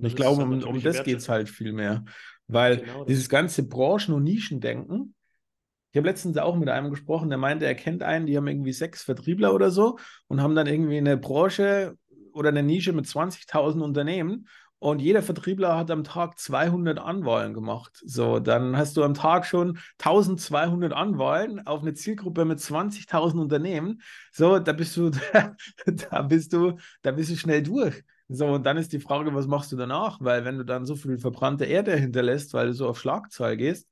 ich glaube, um, um das geht es halt viel mehr. Weil genau dieses ganze Branchen- und Nischendenken, ich habe letztens auch mit einem gesprochen, der meinte, er kennt einen, die haben irgendwie sechs Vertriebler oder so und haben dann irgendwie eine Branche oder eine Nische mit 20.000 Unternehmen und jeder Vertriebler hat am Tag 200 Anwahlen gemacht. So, dann hast du am Tag schon 1200 Anwahlen auf eine Zielgruppe mit 20.000 Unternehmen. So, da bist du, da bist du, da bist du schnell durch. So, und dann ist die Frage, was machst du danach? Weil wenn du dann so viel verbrannte Erde hinterlässt, weil du so auf Schlagzahl gehst,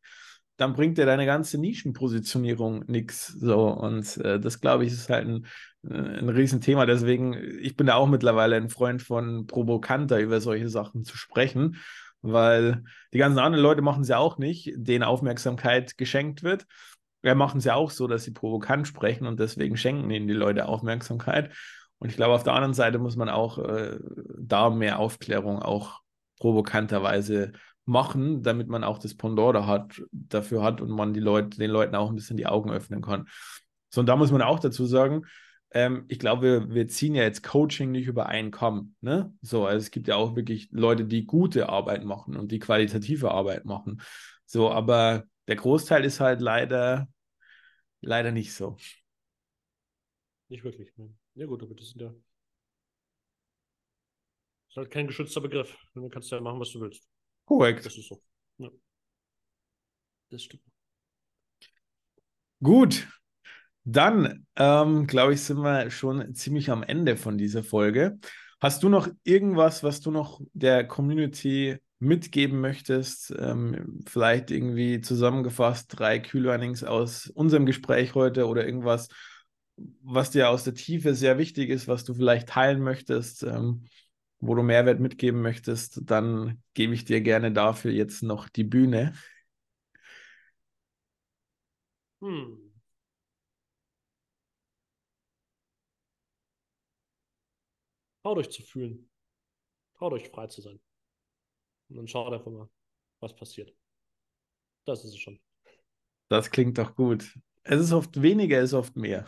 dann bringt dir deine ganze Nischenpositionierung nichts. So, und äh, das glaube ich ist halt ein, äh, ein Riesenthema. Deswegen, ich bin da auch mittlerweile ein Freund von provokanter über solche Sachen zu sprechen, weil die ganzen anderen Leute machen es ja auch nicht, denen Aufmerksamkeit geschenkt wird. Wir machen es ja auch so, dass sie provokant sprechen und deswegen schenken ihnen die Leute Aufmerksamkeit. Und ich glaube, auf der anderen Seite muss man auch äh, da mehr Aufklärung auch provokanterweise machen, damit man auch das Pendant da hat, dafür hat und man die Leute, den Leuten auch ein bisschen die Augen öffnen kann. So, und da muss man auch dazu sagen, ähm, ich glaube, wir, wir, ziehen ja jetzt Coaching nicht über einen Kamm. Ne? So, also es gibt ja auch wirklich Leute, die gute Arbeit machen und die qualitative Arbeit machen. So, aber der Großteil ist halt leider, leider nicht so. Nicht wirklich. Ne? Ja, gut, aber das sind ja. Das ist halt kein geschützter Begriff. Du kannst ja machen, was du willst. Korrekt. Das ist so. Ja. Das stimmt. Gut, dann ähm, glaube ich, sind wir schon ziemlich am Ende von dieser Folge. Hast du noch irgendwas, was du noch der Community mitgeben möchtest? Ähm, vielleicht irgendwie zusammengefasst drei Q-Learnings aus unserem Gespräch heute oder irgendwas, was dir aus der Tiefe sehr wichtig ist, was du vielleicht teilen möchtest? Ähm, wo du Mehrwert mitgeben möchtest, dann gebe ich dir gerne dafür jetzt noch die Bühne. Hm. Traut euch zu fühlen. Traut euch frei zu sein. Und dann schaut einfach mal, was passiert. Das ist es schon. Das klingt doch gut. Es ist oft weniger, es ist oft mehr.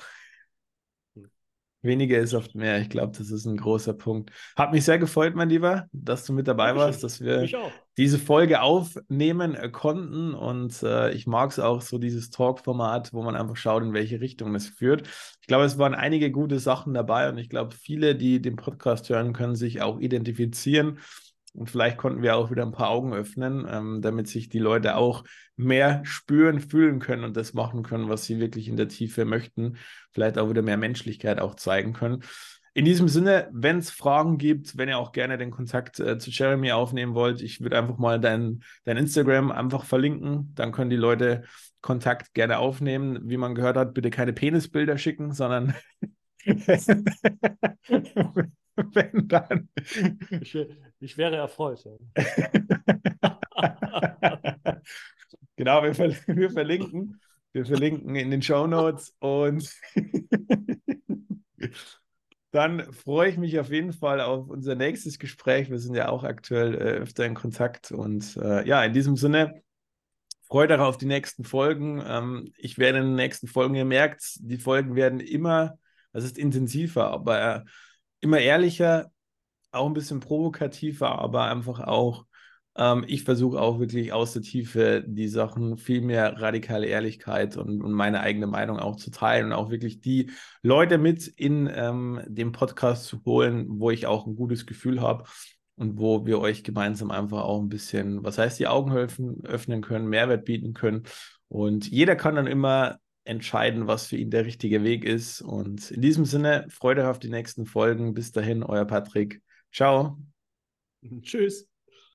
Weniger ist oft mehr. Ich glaube, das ist ein großer Punkt. Hat mich sehr gefreut, mein Lieber, dass du mit dabei warst, dass wir diese Folge aufnehmen äh, konnten. Und äh, ich mag es auch so, dieses Talk-Format, wo man einfach schaut, in welche Richtung es führt. Ich glaube, es waren einige gute Sachen dabei und ich glaube, viele, die den Podcast hören, können sich auch identifizieren und vielleicht konnten wir auch wieder ein paar Augen öffnen, ähm, damit sich die Leute auch mehr spüren, fühlen können und das machen können, was sie wirklich in der Tiefe möchten. Vielleicht auch wieder mehr Menschlichkeit auch zeigen können. In diesem Sinne, wenn es Fragen gibt, wenn ihr auch gerne den Kontakt äh, zu Jeremy aufnehmen wollt, ich würde einfach mal dein, dein Instagram einfach verlinken. Dann können die Leute Kontakt gerne aufnehmen. Wie man gehört hat, bitte keine Penisbilder schicken, sondern wenn dann. Ich, ich wäre erfreut. Genau, wir, ver wir, verlinken. Wir verlinken in den Show Notes und dann freue ich mich auf jeden Fall auf unser nächstes Gespräch. Wir sind ja auch aktuell äh, öfter in Kontakt und äh, ja, in diesem Sinne. Freut euch auf die nächsten Folgen. Ähm, ich werde in den nächsten Folgen, ihr merkt, die Folgen werden immer, es ist intensiver, aber immer ehrlicher, auch ein bisschen provokativer, aber einfach auch, ähm, ich versuche auch wirklich aus der Tiefe die Sachen viel mehr radikale Ehrlichkeit und, und meine eigene Meinung auch zu teilen und auch wirklich die Leute mit in ähm, den Podcast zu holen, wo ich auch ein gutes Gefühl habe und wo wir euch gemeinsam einfach auch ein bisschen, was heißt, die Augen öffnen können, Mehrwert bieten können. Und jeder kann dann immer entscheiden, was für ihn der richtige Weg ist. Und in diesem Sinne, Freude auf die nächsten Folgen. Bis dahin, euer Patrick. Ciao. Tschüss.